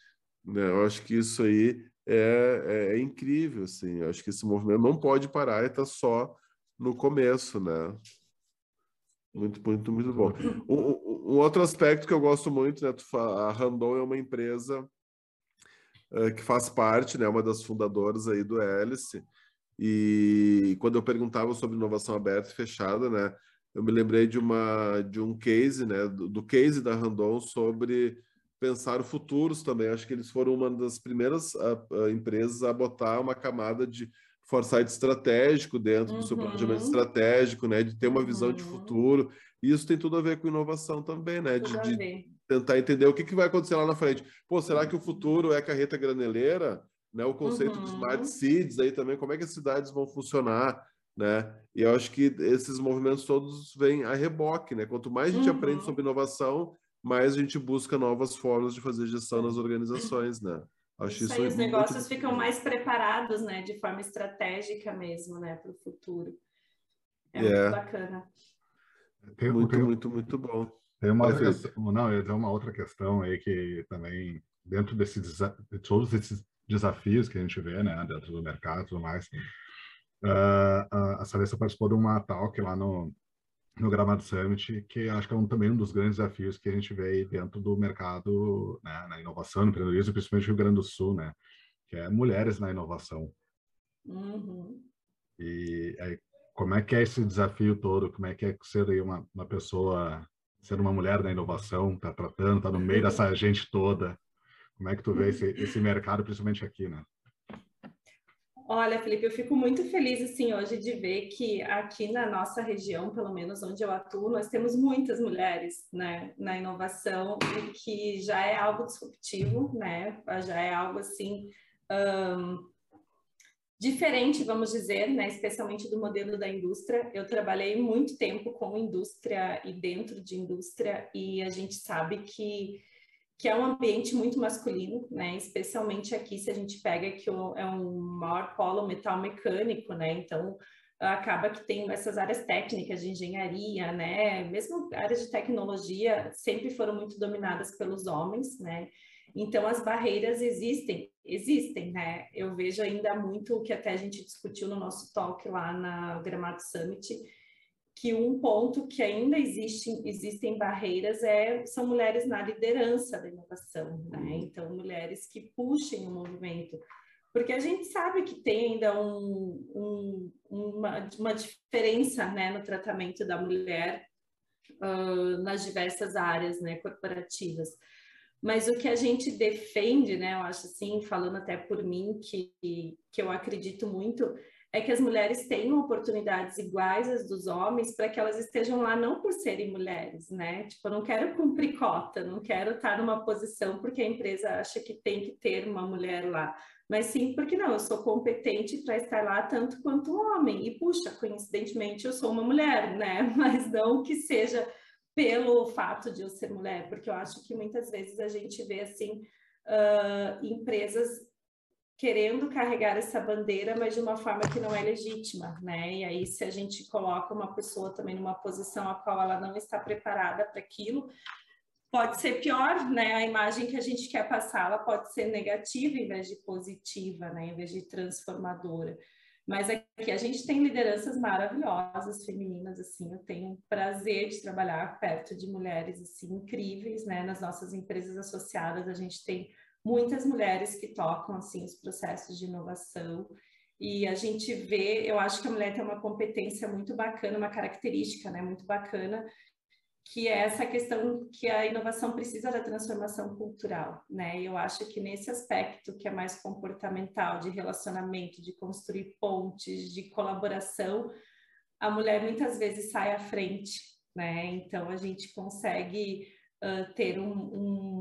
Speaker 1: Né? Eu acho que isso aí é, é, é, incrível, assim. Eu acho que esse movimento não pode parar e está só no começo, né? Muito, muito, muito bom. Um, um, outro aspecto que eu gosto muito, né? A Randon é uma empresa uh, que faz parte, né? Uma das fundadoras aí do Hélice. E quando eu perguntava sobre inovação aberta e fechada, né? Eu me lembrei de uma de um case, né? Do, do case da Randon sobre pensar futuros também. Acho que eles foram uma das primeiras uh, uh, empresas a botar uma camada de foresight estratégico dentro uhum. do seu planejamento uhum. estratégico, né? De ter uma visão de uhum. futuro. E isso tem tudo a ver com inovação também, né? De, de tentar entender o que, que vai acontecer lá na frente. Pô, será que o futuro é carreta graneleira? Né? O conceito uhum. de smart cities aí também, como é que as cidades vão funcionar? Né? E eu acho que esses movimentos todos vêm a reboque, né? Quanto mais a gente aprende uhum. sobre inovação, mais a gente busca novas formas de fazer gestão nas organizações, né?
Speaker 3: Acho isso, isso aí, os negócios muito... ficam mais preparados, né, de forma estratégica mesmo, né, para o futuro. É, é, muito bacana.
Speaker 1: Tem, muito, tem, muito, muito bom.
Speaker 2: Tem uma outra questão, não, eu tenho uma outra questão aí que também, dentro desse, de todos esses desafios que a gente vê, né, dentro do mercado e tudo mais, uh, a Celeste participou de uma talk lá no, no Gramado Summit, que acho que é um, também um dos grandes desafios que a gente vê aí dentro do mercado, né, na inovação, no empreendedorismo, principalmente no Rio Grande do Sul, né, que é mulheres na inovação.
Speaker 3: Uhum.
Speaker 2: E aí, como é que é esse desafio todo? Como é que é ser uma, uma pessoa, ser uma mulher na inovação, tá tratando, tá no meio dessa gente toda? Como é que tu vê esse, esse mercado, principalmente aqui, né?
Speaker 3: Olha, Felipe, eu fico muito feliz assim hoje de ver que aqui na nossa região, pelo menos onde eu atuo, nós temos muitas mulheres né, na inovação e que já é algo disruptivo, né? Já é algo assim um, diferente, vamos dizer, né? Especialmente do modelo da indústria. Eu trabalhei muito tempo com indústria e dentro de indústria e a gente sabe que que é um ambiente muito masculino, né? Especialmente aqui, se a gente pega que é um maior polo metal mecânico, né? Então acaba que tem essas áreas técnicas de engenharia, né? Mesmo áreas de tecnologia sempre foram muito dominadas pelos homens, né? Então as barreiras existem, existem, né? Eu vejo ainda muito o que até a gente discutiu no nosso talk lá na Gramado Summit, que um ponto que ainda existe, existem barreiras é, são mulheres na liderança da inovação, né? Uhum. Então, mulheres que puxem o movimento. Porque a gente sabe que tem ainda um, um, uma, uma diferença né, no tratamento da mulher uh, nas diversas áreas né, corporativas. Mas o que a gente defende, né, eu acho assim, falando até por mim, que, que eu acredito muito, é que as mulheres tenham oportunidades iguais às dos homens para que elas estejam lá não por serem mulheres, né? Tipo, eu não quero cumprir cota, não quero estar numa posição porque a empresa acha que tem que ter uma mulher lá, mas sim porque não, eu sou competente para estar lá tanto quanto um homem. E puxa, coincidentemente eu sou uma mulher, né? Mas não que seja pelo fato de eu ser mulher, porque eu acho que muitas vezes a gente vê assim uh, empresas querendo carregar essa bandeira, mas de uma forma que não é legítima, né? E aí, se a gente coloca uma pessoa também numa posição a qual ela não está preparada para aquilo, pode ser pior, né? A imagem que a gente quer passar, ela pode ser negativa em vez de positiva, né? Em vez de transformadora. Mas aqui a gente tem lideranças maravilhosas, femininas, assim, eu tenho prazer de trabalhar perto de mulheres, assim, incríveis, né? Nas nossas empresas associadas, a gente tem muitas mulheres que tocam assim os processos de inovação e a gente vê, eu acho que a mulher tem uma competência muito bacana, uma característica, né, muito bacana, que é essa questão que a inovação precisa da transformação cultural, né? Eu acho que nesse aspecto que é mais comportamental, de relacionamento, de construir pontes, de colaboração, a mulher muitas vezes sai à frente, né? Então a gente consegue uh, ter um, um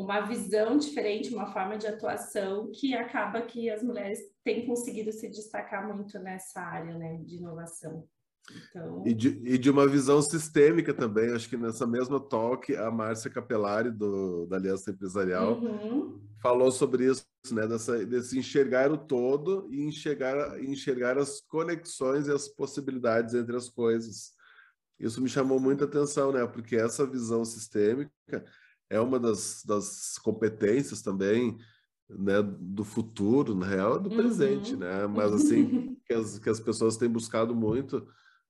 Speaker 3: uma visão diferente, uma forma de atuação que acaba que as mulheres têm conseguido se destacar muito nessa área né, de inovação. Então...
Speaker 1: E, de, e de uma visão sistêmica também, acho que nessa mesma talk, a Márcia Capelari, do, da Aliança Empresarial, uhum. falou sobre isso né? Dessa, desse enxergar o todo e enxergar, enxergar as conexões e as possibilidades entre as coisas. Isso me chamou muita atenção, né? Porque essa visão sistêmica é uma das, das competências também né, do futuro, na real, do presente, uhum. né? Mas assim que as, que as pessoas têm buscado muito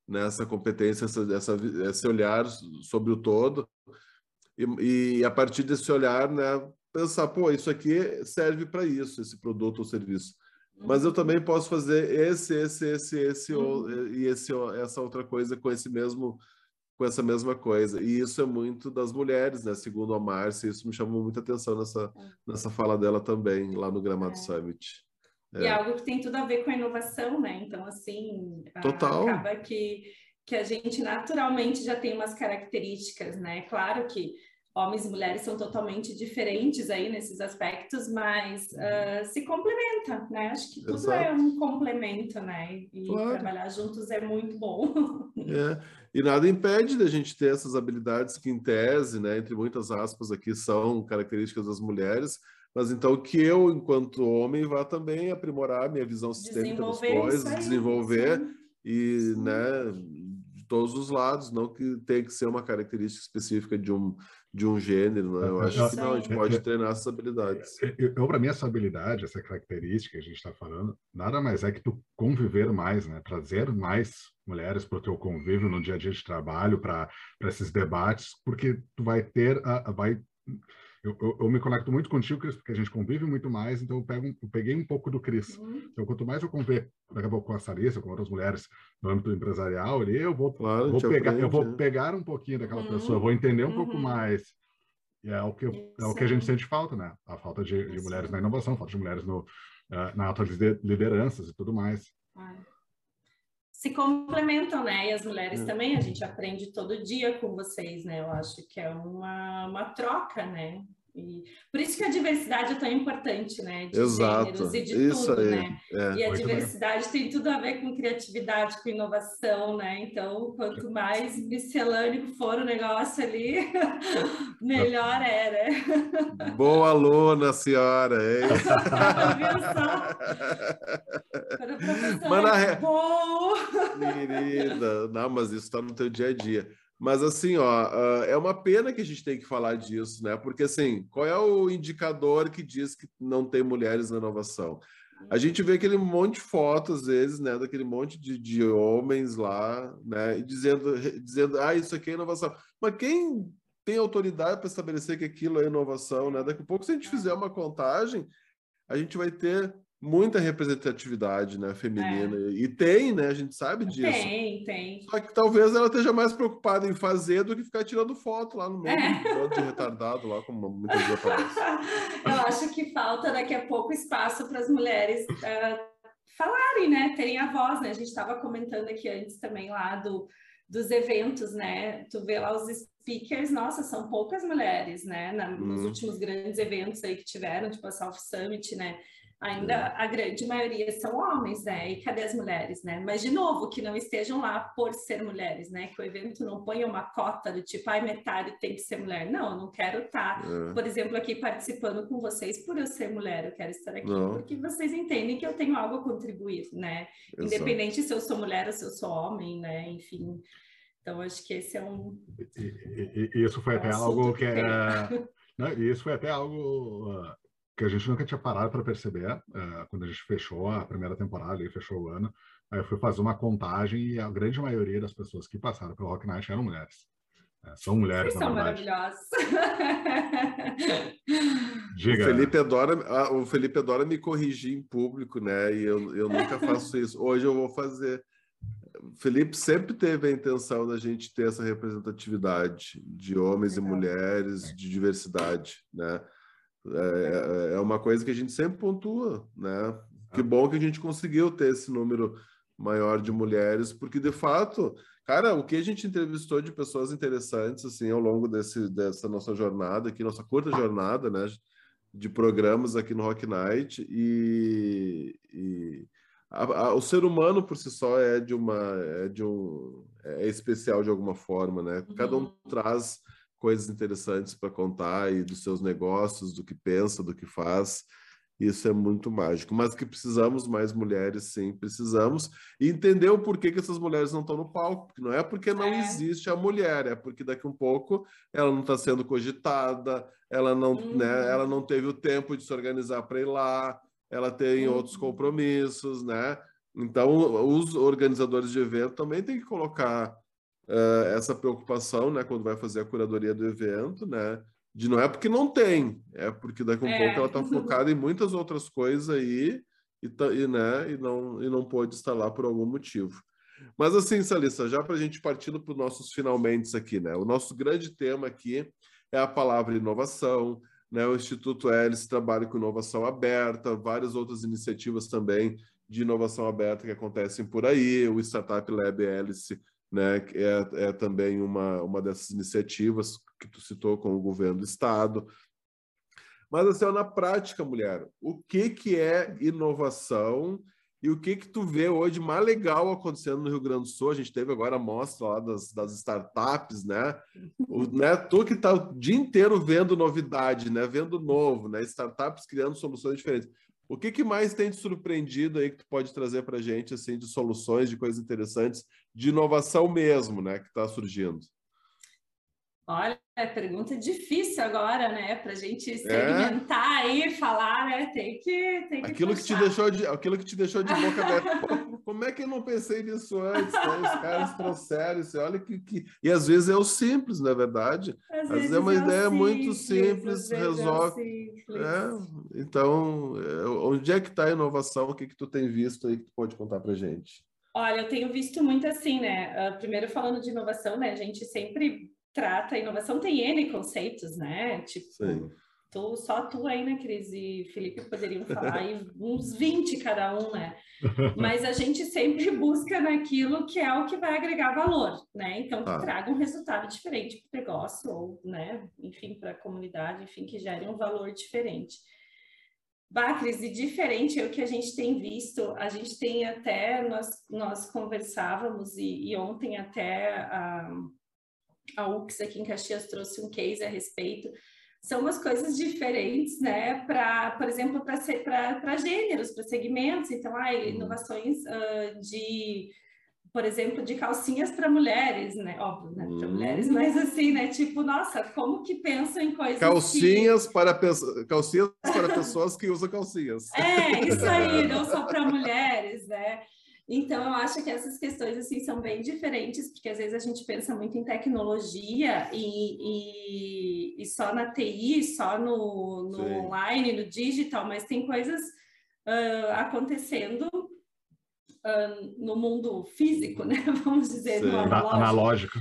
Speaker 1: nessa né, competência, essa, essa, esse olhar sobre o todo e, e a partir desse olhar, né, pensar, pô, isso aqui serve para isso, esse produto ou serviço. Mas eu também posso fazer esse, esse, esse, esse uhum. e esse, essa outra coisa com esse mesmo com essa mesma coisa. E isso é muito das mulheres, né? Segundo a Márcia, isso me chamou muita atenção nessa, é. nessa fala dela também, lá no Gramado é. Summit.
Speaker 3: É. E é algo que tem tudo a ver com a inovação, né? Então, assim,
Speaker 1: Total.
Speaker 3: acaba que, que a gente naturalmente já tem umas características, né? Claro que homens e mulheres são totalmente diferentes aí nesses aspectos, mas uh, se complementa, né? Acho que tudo Exato. é um complemento, né? E claro. trabalhar juntos é muito bom.
Speaker 1: É. E nada impede da gente ter essas habilidades que, em tese, né, entre muitas aspas aqui, são características das mulheres, mas então que eu, enquanto homem, vá também aprimorar minha visão sistêmica das coisas, aí, desenvolver sim. e, sim. né, de todos os lados, não que tenha que ser uma característica específica de um de um gênero, né? Eu acho que não, a gente pode treinar essas habilidades.
Speaker 2: Eu, para mim, essa habilidade, essa característica que a gente está falando, nada mais é que tu conviver mais, né? Trazer mais mulheres para o teu convívio no dia a dia de trabalho, para esses debates, porque tu vai ter, a, vai eu, eu, eu, me conecto muito contigo, Cris, porque a gente convive muito mais, então eu, pego, eu peguei um pouco do Cris. Uhum. Então, quanto mais eu conviver daqui a pouco com a Sarissa, com outras mulheres no âmbito empresarial ali, eu vou, claro, vou pegar, aprende, eu vou pegar um pouquinho daquela uhum. pessoa, vou entender um uhum. pouco mais. E é o, que, é o que a gente sente falta, né? A falta de, de mulheres na inovação, falta de mulheres no, uh, na alta lideranças e tudo mais.
Speaker 3: Se complementam, né? E as mulheres é. também, a gente aprende todo dia com vocês, né? Eu acho que é uma, uma troca, né? E por isso que a diversidade é tão importante, né? De
Speaker 1: Exato.
Speaker 3: gêneros e de isso tudo, aí. né? É. E a Muito diversidade bem. tem tudo a ver com criatividade, com inovação, né? Então, quanto mais miscelâneo for o negócio ali, melhor é, né?
Speaker 1: Boa aluna, senhora, hein?
Speaker 3: Viu só? A é bom.
Speaker 1: Querida, não, mas isso está no teu dia a dia. Mas assim, ó, uh, é uma pena que a gente tem que falar disso, né? Porque assim, qual é o indicador que diz que não tem mulheres na inovação? A gente vê aquele monte de fotos, às vezes, né, daquele monte de, de homens lá, né, e dizendo, dizendo, ah, isso aqui é inovação. Mas quem tem autoridade para estabelecer que aquilo é inovação, né? Daqui a pouco, se a gente fizer uma contagem, a gente vai ter muita representatividade né, feminina. É. E tem, né? A gente sabe disso.
Speaker 3: Tem, tem.
Speaker 1: Só que talvez ela esteja mais preocupada em fazer do que ficar tirando foto lá no meio é. de retardado, lá, como muitas vezes aparece.
Speaker 3: Eu acho que falta daqui a pouco espaço para as mulheres uh, falarem, né? Terem a voz, né? A gente estava comentando aqui antes também lá do, dos eventos, né? Tu vê lá os speakers, nossa, são poucas mulheres, né? Na, nos hum. últimos grandes eventos aí que tiveram, tipo a South Summit, né? Ainda a grande maioria são homens, né? E cadê as mulheres, né? Mas, de novo, que não estejam lá por ser mulheres, né? Que o evento não ponha uma cota do tipo, ai, metade tem que ser mulher. Não, eu não quero estar, é. por exemplo, aqui participando com vocês por eu ser mulher. Eu quero estar aqui não. porque vocês entendem que eu tenho algo a contribuir, né? Exato. Independente se eu sou mulher ou se eu sou homem, né? Enfim. Então, acho que esse é um.
Speaker 2: E, e, isso foi até algo que, que é. Não, isso foi até algo uh, que a gente nunca tinha parado para perceber uh, quando a gente fechou a primeira temporada e fechou o ano. Aí eu fui fazer uma contagem e a grande maioria das pessoas que passaram pelo Rock Night eram mulheres. É, são mulheres,
Speaker 3: Vocês são maravilhosas.
Speaker 1: Diga. O Felipe, adora, o Felipe adora me corrigir em público, né? E eu, eu nunca faço isso. Hoje eu vou fazer. O Felipe sempre teve a intenção da gente ter essa representatividade de homens e mulheres, de diversidade, né? É, é, é uma coisa que a gente sempre pontua, né? Que bom que a gente conseguiu ter esse número maior de mulheres, porque de fato, cara, o que a gente entrevistou de pessoas interessantes assim ao longo desse, dessa nossa jornada aqui, nossa curta jornada, né, de programas aqui no Rock Night e, e a, a, o ser humano por si só é de uma é de um é especial de alguma forma, né? Cada um uhum. traz coisas interessantes para contar e dos seus negócios, do que pensa, do que faz. Isso é muito mágico. Mas que precisamos mais mulheres, sim, precisamos. E entender o porquê que essas mulheres não estão no palco. Porque não é porque não é. existe a mulher, é porque daqui um pouco ela não está sendo cogitada, ela não, né, uhum. né, ela não teve o tempo de se organizar para ir lá, ela tem uhum. outros compromissos, né? Então, os organizadores de evento também têm que colocar uh, essa preocupação, né, quando vai fazer a curadoria do evento, né? De não é porque não tem, é porque daqui a um é. pouco ela está focada em muitas outras coisas aí e, tá, e, né, e, não, e não pode estar lá por algum motivo. Mas assim, Salissa, já para a gente partindo para os nossos finalmente aqui, né? O nosso grande tema aqui é a palavra inovação, né? O Instituto Hélice trabalha com inovação aberta, várias outras iniciativas também de inovação aberta que acontecem por aí, o Startup Lab Hélice né, é, é também uma, uma dessas iniciativas que tu citou com o governo do estado. Mas assim, na prática, mulher, o que que é inovação e o que que tu vê hoje mais legal acontecendo no Rio Grande do Sul? A gente teve agora a mostra lá das, das startups, né? O, né? Tu que está o dia inteiro vendo novidade, né? Vendo novo, né? Startups criando soluções diferentes. O que, que mais tem te surpreendido aí que tu pode trazer para a gente, assim, de soluções, de coisas interessantes, de inovação mesmo, né, que está surgindo?
Speaker 3: Olha, é pergunta difícil agora, né? Para a gente é. segmentar é. e falar, né? Tem que, tem que
Speaker 1: aquilo que te deixou de, aquilo que te deixou de boca aberta. Como é que eu não pensei nisso antes? Né? Os caras trouxeram isso. Olha que, que e às vezes é o simples, na é verdade. Às, às vezes é uma é ideia simples, muito simples, é resolve. É simples. É, então, onde é que está a inovação? O que que tu tem visto aí que tu pode contar para gente?
Speaker 3: Olha, eu tenho visto muito assim, né? Uh, primeiro falando de inovação, né? A gente sempre trata a inovação, tem N conceitos, né? Tipo, Sim. Tu, só tu aí, né, Cris e Felipe poderiam falar aí uns 20 cada um, né? Mas a gente sempre busca naquilo que é o que vai agregar valor, né? Então, que ah. traga um resultado diferente para o negócio, ou, né, enfim, para a comunidade, enfim, que gere um valor diferente. Bacris, e diferente é o que a gente tem visto, a gente tem até, nós, nós conversávamos, e, e ontem até a, a UX aqui em Caxias trouxe um case a respeito, são umas coisas diferentes, né, para, por exemplo, para gêneros, para segmentos, então, ah, inovações uh, de por exemplo, de calcinhas para mulheres, né? Óbvio, né? Para hum. mulheres, mas assim, né? Tipo, nossa, como que pensam em coisas
Speaker 1: calcinhas que... para calcinhas para pessoas que usam calcinhas.
Speaker 3: É, isso aí, não só para mulheres, né? Então, eu acho que essas questões, assim, são bem diferentes, porque às vezes a gente pensa muito em tecnologia e, e, e só na TI, só no, no online, no digital, mas tem coisas uh, acontecendo uh, no mundo físico, né? Vamos dizer,
Speaker 2: no analógico. analógico.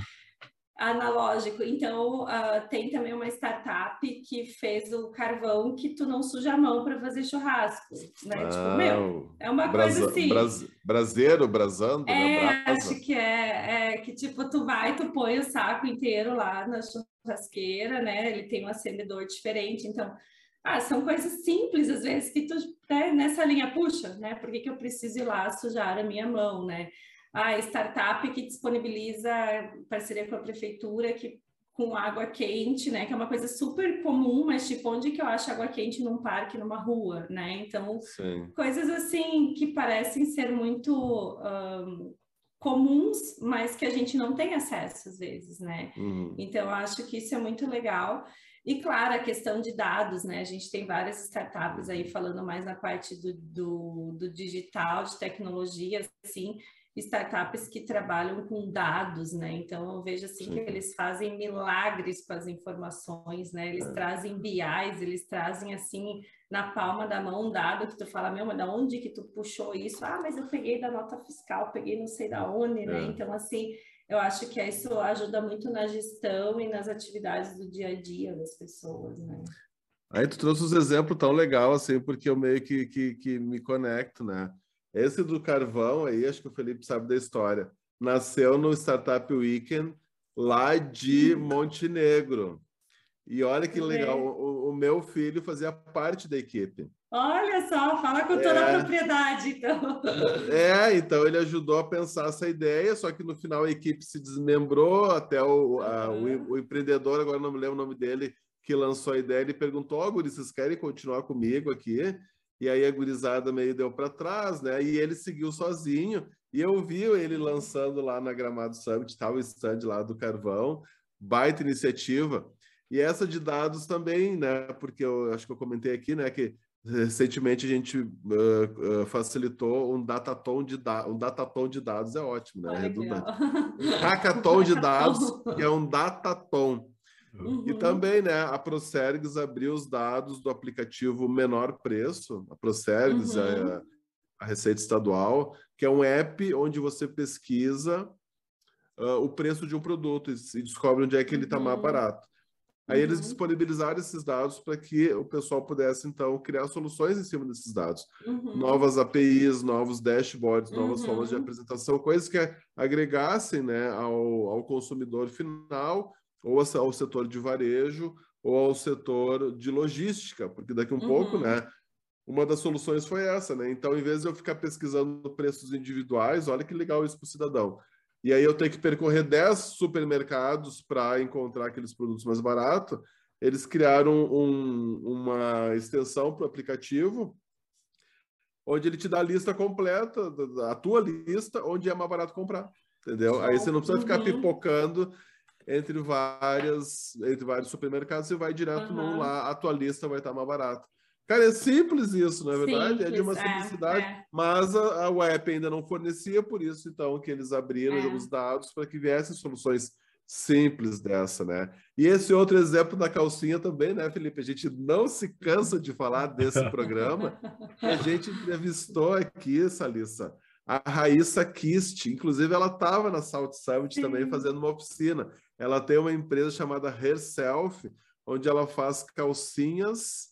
Speaker 3: Analógico. Então, uh, tem também uma startup que fez o carvão que tu não suja a mão para fazer churrasco, né? Ah, tipo, meu, é uma brasa, coisa assim. Bras,
Speaker 1: braseiro, brasando,
Speaker 3: né? é, né? acho que é, é que tipo, tu vai, tu põe o saco inteiro lá na churrasqueira, né? Ele tem um acendedor diferente, então ah, são coisas simples, às vezes, que tu, né, nessa linha, puxa, né? Por que, que eu preciso ir lá sujar a minha mão, né? Ah, startup que disponibiliza parceria com a prefeitura, que com água quente, né? Que é uma coisa super comum, mas tipo, onde que eu acho água quente num parque, numa rua, né? Então, Sim. coisas assim que parecem ser muito um, comuns, mas que a gente não tem acesso às vezes, né? Uhum. Então, acho que isso é muito legal. E, claro, a questão de dados, né? A gente tem várias startups aí falando mais na parte do, do, do digital, de tecnologia, assim, startups que trabalham com dados, né? Então eu vejo assim Sim. que eles fazem milagres com as informações, né? Eles é. trazem BIs, eles trazem assim na palma da mão um dado que tu fala, meu, mas da onde que tu puxou isso? Ah, mas eu peguei da nota fiscal, peguei não sei da onde, né? É. Então assim, eu acho que isso ajuda muito na gestão e nas atividades do dia a dia das pessoas, né?
Speaker 1: Aí tu trouxe os exemplos tão legal assim, porque eu meio que, que, que me conecto, né? Esse do carvão aí, acho que o Felipe sabe da história. Nasceu no Startup Weekend lá de hum. Montenegro. E olha que legal, o, o, meu filho fazia parte da equipe.
Speaker 3: Olha só, fala com toda é, a propriedade, então.
Speaker 1: É, então ele ajudou a pensar essa ideia, só que no final a equipe se desmembrou, até o, a, o, o, empreendedor, agora não me lembro o nome dele, que lançou a ideia, ele perguntou, ó, oh, vocês querem continuar comigo aqui? E aí a gurizada meio deu para trás, né? E ele seguiu sozinho, e eu vi ele lançando lá na Gramado Summit, tal o stand lá do Carvão, baita iniciativa. E essa de dados também, né? Porque eu acho que eu comentei aqui, né? Que recentemente a gente uh, uh, facilitou um datatom de da um datatom de dados é ótimo, né? Um hackathon de dados que é um datatom. Uhum. E também, né, a Procergs abriu os dados do aplicativo Menor Preço, a Procergs, uhum. a, a, Receita Estadual, que é um app onde você pesquisa uh, o preço de um produto e, descobre onde é que ele está mais uhum. barato. Aí uhum. eles disponibilizaram esses dados para que o pessoal pudesse, então, criar soluções em cima desses dados. Uhum. Novas APIs, novos dashboards, novas formas de uhum. apresentação, coisas que agregassem né, ao, ao consumidor final ou ao setor de varejo ou ao setor de logística, porque daqui um uhum. pouco, né? Uma das soluções foi essa, né? Então, em vez de eu ficar pesquisando preços individuais, olha que legal isso para o cidadão. E aí eu tenho que percorrer 10 supermercados para encontrar aqueles produtos mais baratos. Eles criaram um, uma extensão para o aplicativo, onde ele te dá a lista completa, a tua lista, onde é mais barato comprar. Entendeu? Aí você não precisa ficar uhum. pipocando entre várias entre vários supermercados, você vai direto uhum. num lá, a tua lista vai estar mais barata. Cara, é simples isso, não é verdade? Simples, é de uma é, simplicidade, é, é. mas a, a web ainda não fornecia, por isso então que eles abriram é. os dados para que viessem soluções simples dessa, né? E esse outro exemplo da calcinha também, né, Felipe? A gente não se cansa de falar desse programa. a gente entrevistou aqui, Salissa, a Raíssa Kist, inclusive ela estava na South Summit Sim. também fazendo uma oficina. Ela tem uma empresa chamada Herself, onde ela faz calcinhas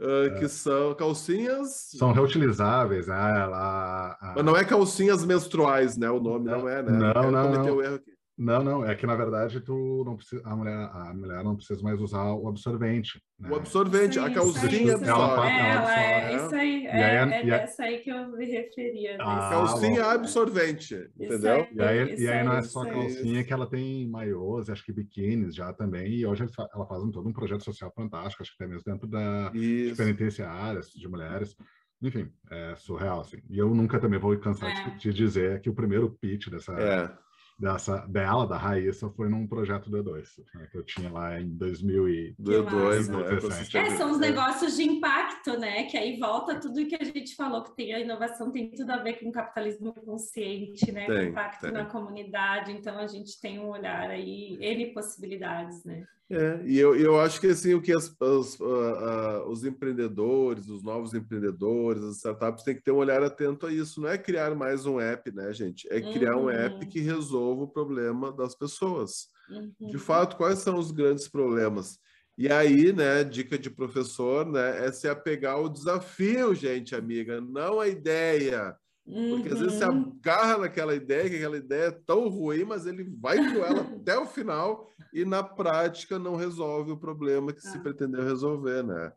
Speaker 1: Uh, que são calcinhas.
Speaker 2: São reutilizáveis, né? Ela,
Speaker 1: a... Mas não é calcinhas menstruais, né? O nome não, não é, né?
Speaker 2: Não, não. não. erro aqui. Não, não, é que na verdade tu não precisa, a mulher, a mulher não precisa mais usar o absorvente.
Speaker 1: Né? O absorvente, a calcinha
Speaker 3: absorve. Ela, é, ela, é, isso aí, é, aí, é, é dessa aí que eu me referia.
Speaker 1: Ah, calcinha bom. absorvente, entendeu? Aí,
Speaker 2: e aí, e aí não é só calcinha que ela tem maiôs, acho que biquínis já também, e hoje ela faz um, todo um projeto social fantástico, acho que até mesmo dentro da de penitenciárias de mulheres. Enfim, é surreal, assim. E eu nunca também vou cansar de, é. de dizer que o primeiro pitch dessa
Speaker 1: é
Speaker 2: dessa, dela, da Raíssa, foi num projeto D2, né, que eu tinha lá em 2000 e...
Speaker 1: D2,
Speaker 3: né? É, são os negócios de impacto, né? Que aí volta tudo que a gente falou, que tem a inovação tem tudo a ver com o capitalismo consciente, né? Tem, impacto tem. na comunidade, então a gente tem um olhar aí, N possibilidades, né?
Speaker 1: É, e eu, eu acho que assim, o que as, os, uh, uh, os empreendedores, os novos empreendedores, as startups têm que ter um olhar atento a isso. Não é criar mais um app, né, gente? É criar uhum. um app uhum. que resolva o problema das pessoas. Uhum. De fato, quais são os grandes problemas? E aí, né, dica de professor, né, é se apegar ao desafio, gente, amiga, não a ideia. Porque às vezes você uhum. agarra naquela ideia, que aquela ideia é tão ruim, mas ele vai com ela até o final e na prática não resolve o problema que ah. se pretendeu resolver, né?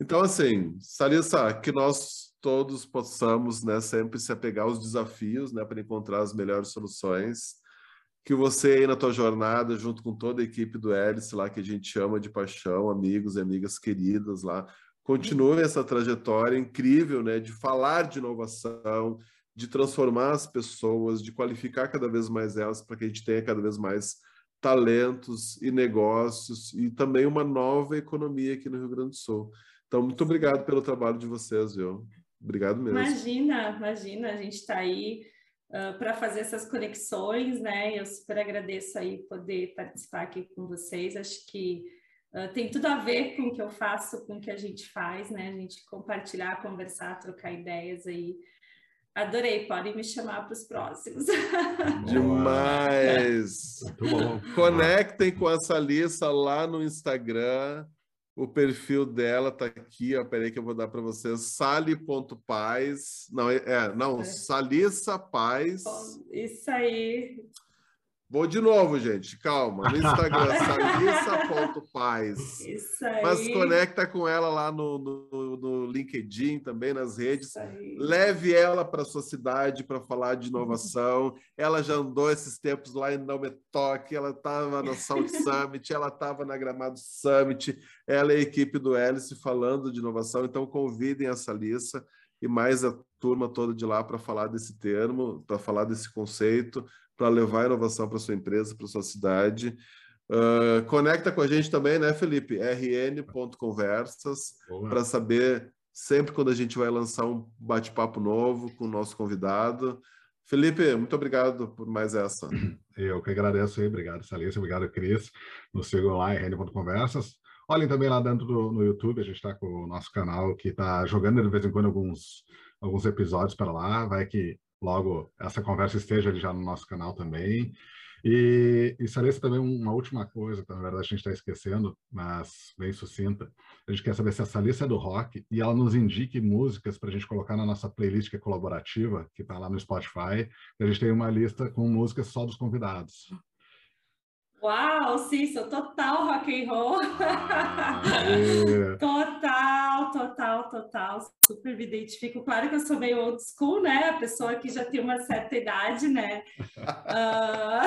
Speaker 1: Então, assim, Sarissa, que nós todos possamos né, sempre se apegar aos desafios né, para encontrar as melhores soluções. Que você aí na tua jornada, junto com toda a equipe do Hélice lá, que a gente ama de paixão, amigos e amigas queridas lá, continue essa trajetória incrível, né, de falar de inovação, de transformar as pessoas, de qualificar cada vez mais elas para que a gente tenha cada vez mais talentos e negócios e também uma nova economia aqui no Rio Grande do Sul. Então, muito obrigado pelo trabalho de vocês, viu? Obrigado mesmo.
Speaker 3: Imagina, imagina, a gente está aí uh, para fazer essas conexões, né? Eu super agradeço aí poder participar aqui com vocês. Acho que Uh, tem tudo a ver com o que eu faço, com o que a gente faz, né? A gente compartilhar, conversar, trocar ideias aí. Adorei, podem me chamar para os próximos.
Speaker 1: Demais! Conectem com essa lista lá no Instagram. O perfil dela tá aqui, ó. Peraí que eu vou dar para vocês. Sali.paz. Não, é, é não, é. Salissa Paz.
Speaker 3: Isso aí.
Speaker 1: Vou de novo, gente, calma. No Instagram, salissa.paz.
Speaker 3: Isso aí.
Speaker 1: Mas conecta com ela lá no, no, no LinkedIn, também nas redes. Leve ela para a sua cidade para falar de inovação. ela já andou esses tempos lá em Talk, ela estava na Salt Summit, ela estava na Gramado Summit, ela é a equipe do Hélice falando de inovação. Então, convidem a Salissa e mais a turma toda de lá para falar desse termo, para falar desse conceito para levar a inovação para sua empresa, para sua cidade. Uh, conecta com a gente também, né, Felipe? rn.conversas para saber sempre quando a gente vai lançar um bate-papo novo com o nosso convidado. Felipe, muito obrigado por mais essa.
Speaker 2: Eu que agradeço aí, obrigado, Salícia, obrigado, Cris. Nos sigam lá, rn.conversas. Olhem também lá dentro do no YouTube, a gente está com o nosso canal que está jogando de vez em quando alguns, alguns episódios para lá. Vai que logo essa conversa esteja ali já no nosso canal também. E, e Saressa, também uma última coisa, na verdade a gente está esquecendo, mas bem sucinta. A gente quer saber se essa lista é do rock e ela nos indique músicas para a gente colocar na nossa playlist que é colaborativa, que está lá no Spotify. A gente tem uma lista com músicas só dos convidados.
Speaker 3: Uau, sim, sou total rock and roll. É. total, total, total. Super me identifico. Claro que eu sou meio old school, né? A pessoa que já tem uma certa idade, né? uh...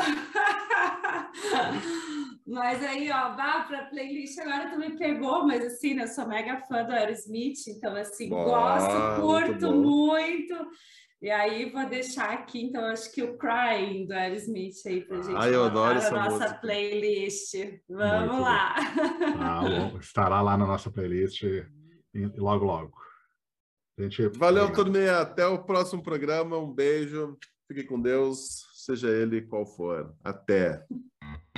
Speaker 3: mas aí, ó, vá para a playlist agora tu me pegou, mas assim, né, eu sou mega fã do Aerosmith, então assim, gosto, curto muito. muito. E aí vou deixar aqui, então, acho que o Crying do Aerosmith aí pra gente.
Speaker 1: Ah, eu adoro essa
Speaker 3: nossa
Speaker 1: música.
Speaker 3: playlist. Vamos Muito lá.
Speaker 2: Ah, bom. Estará lá na nossa playlist logo, logo.
Speaker 1: Gente, Valeu, turminha. Até o próximo programa. Um beijo. Fique com Deus, seja ele qual for. Até.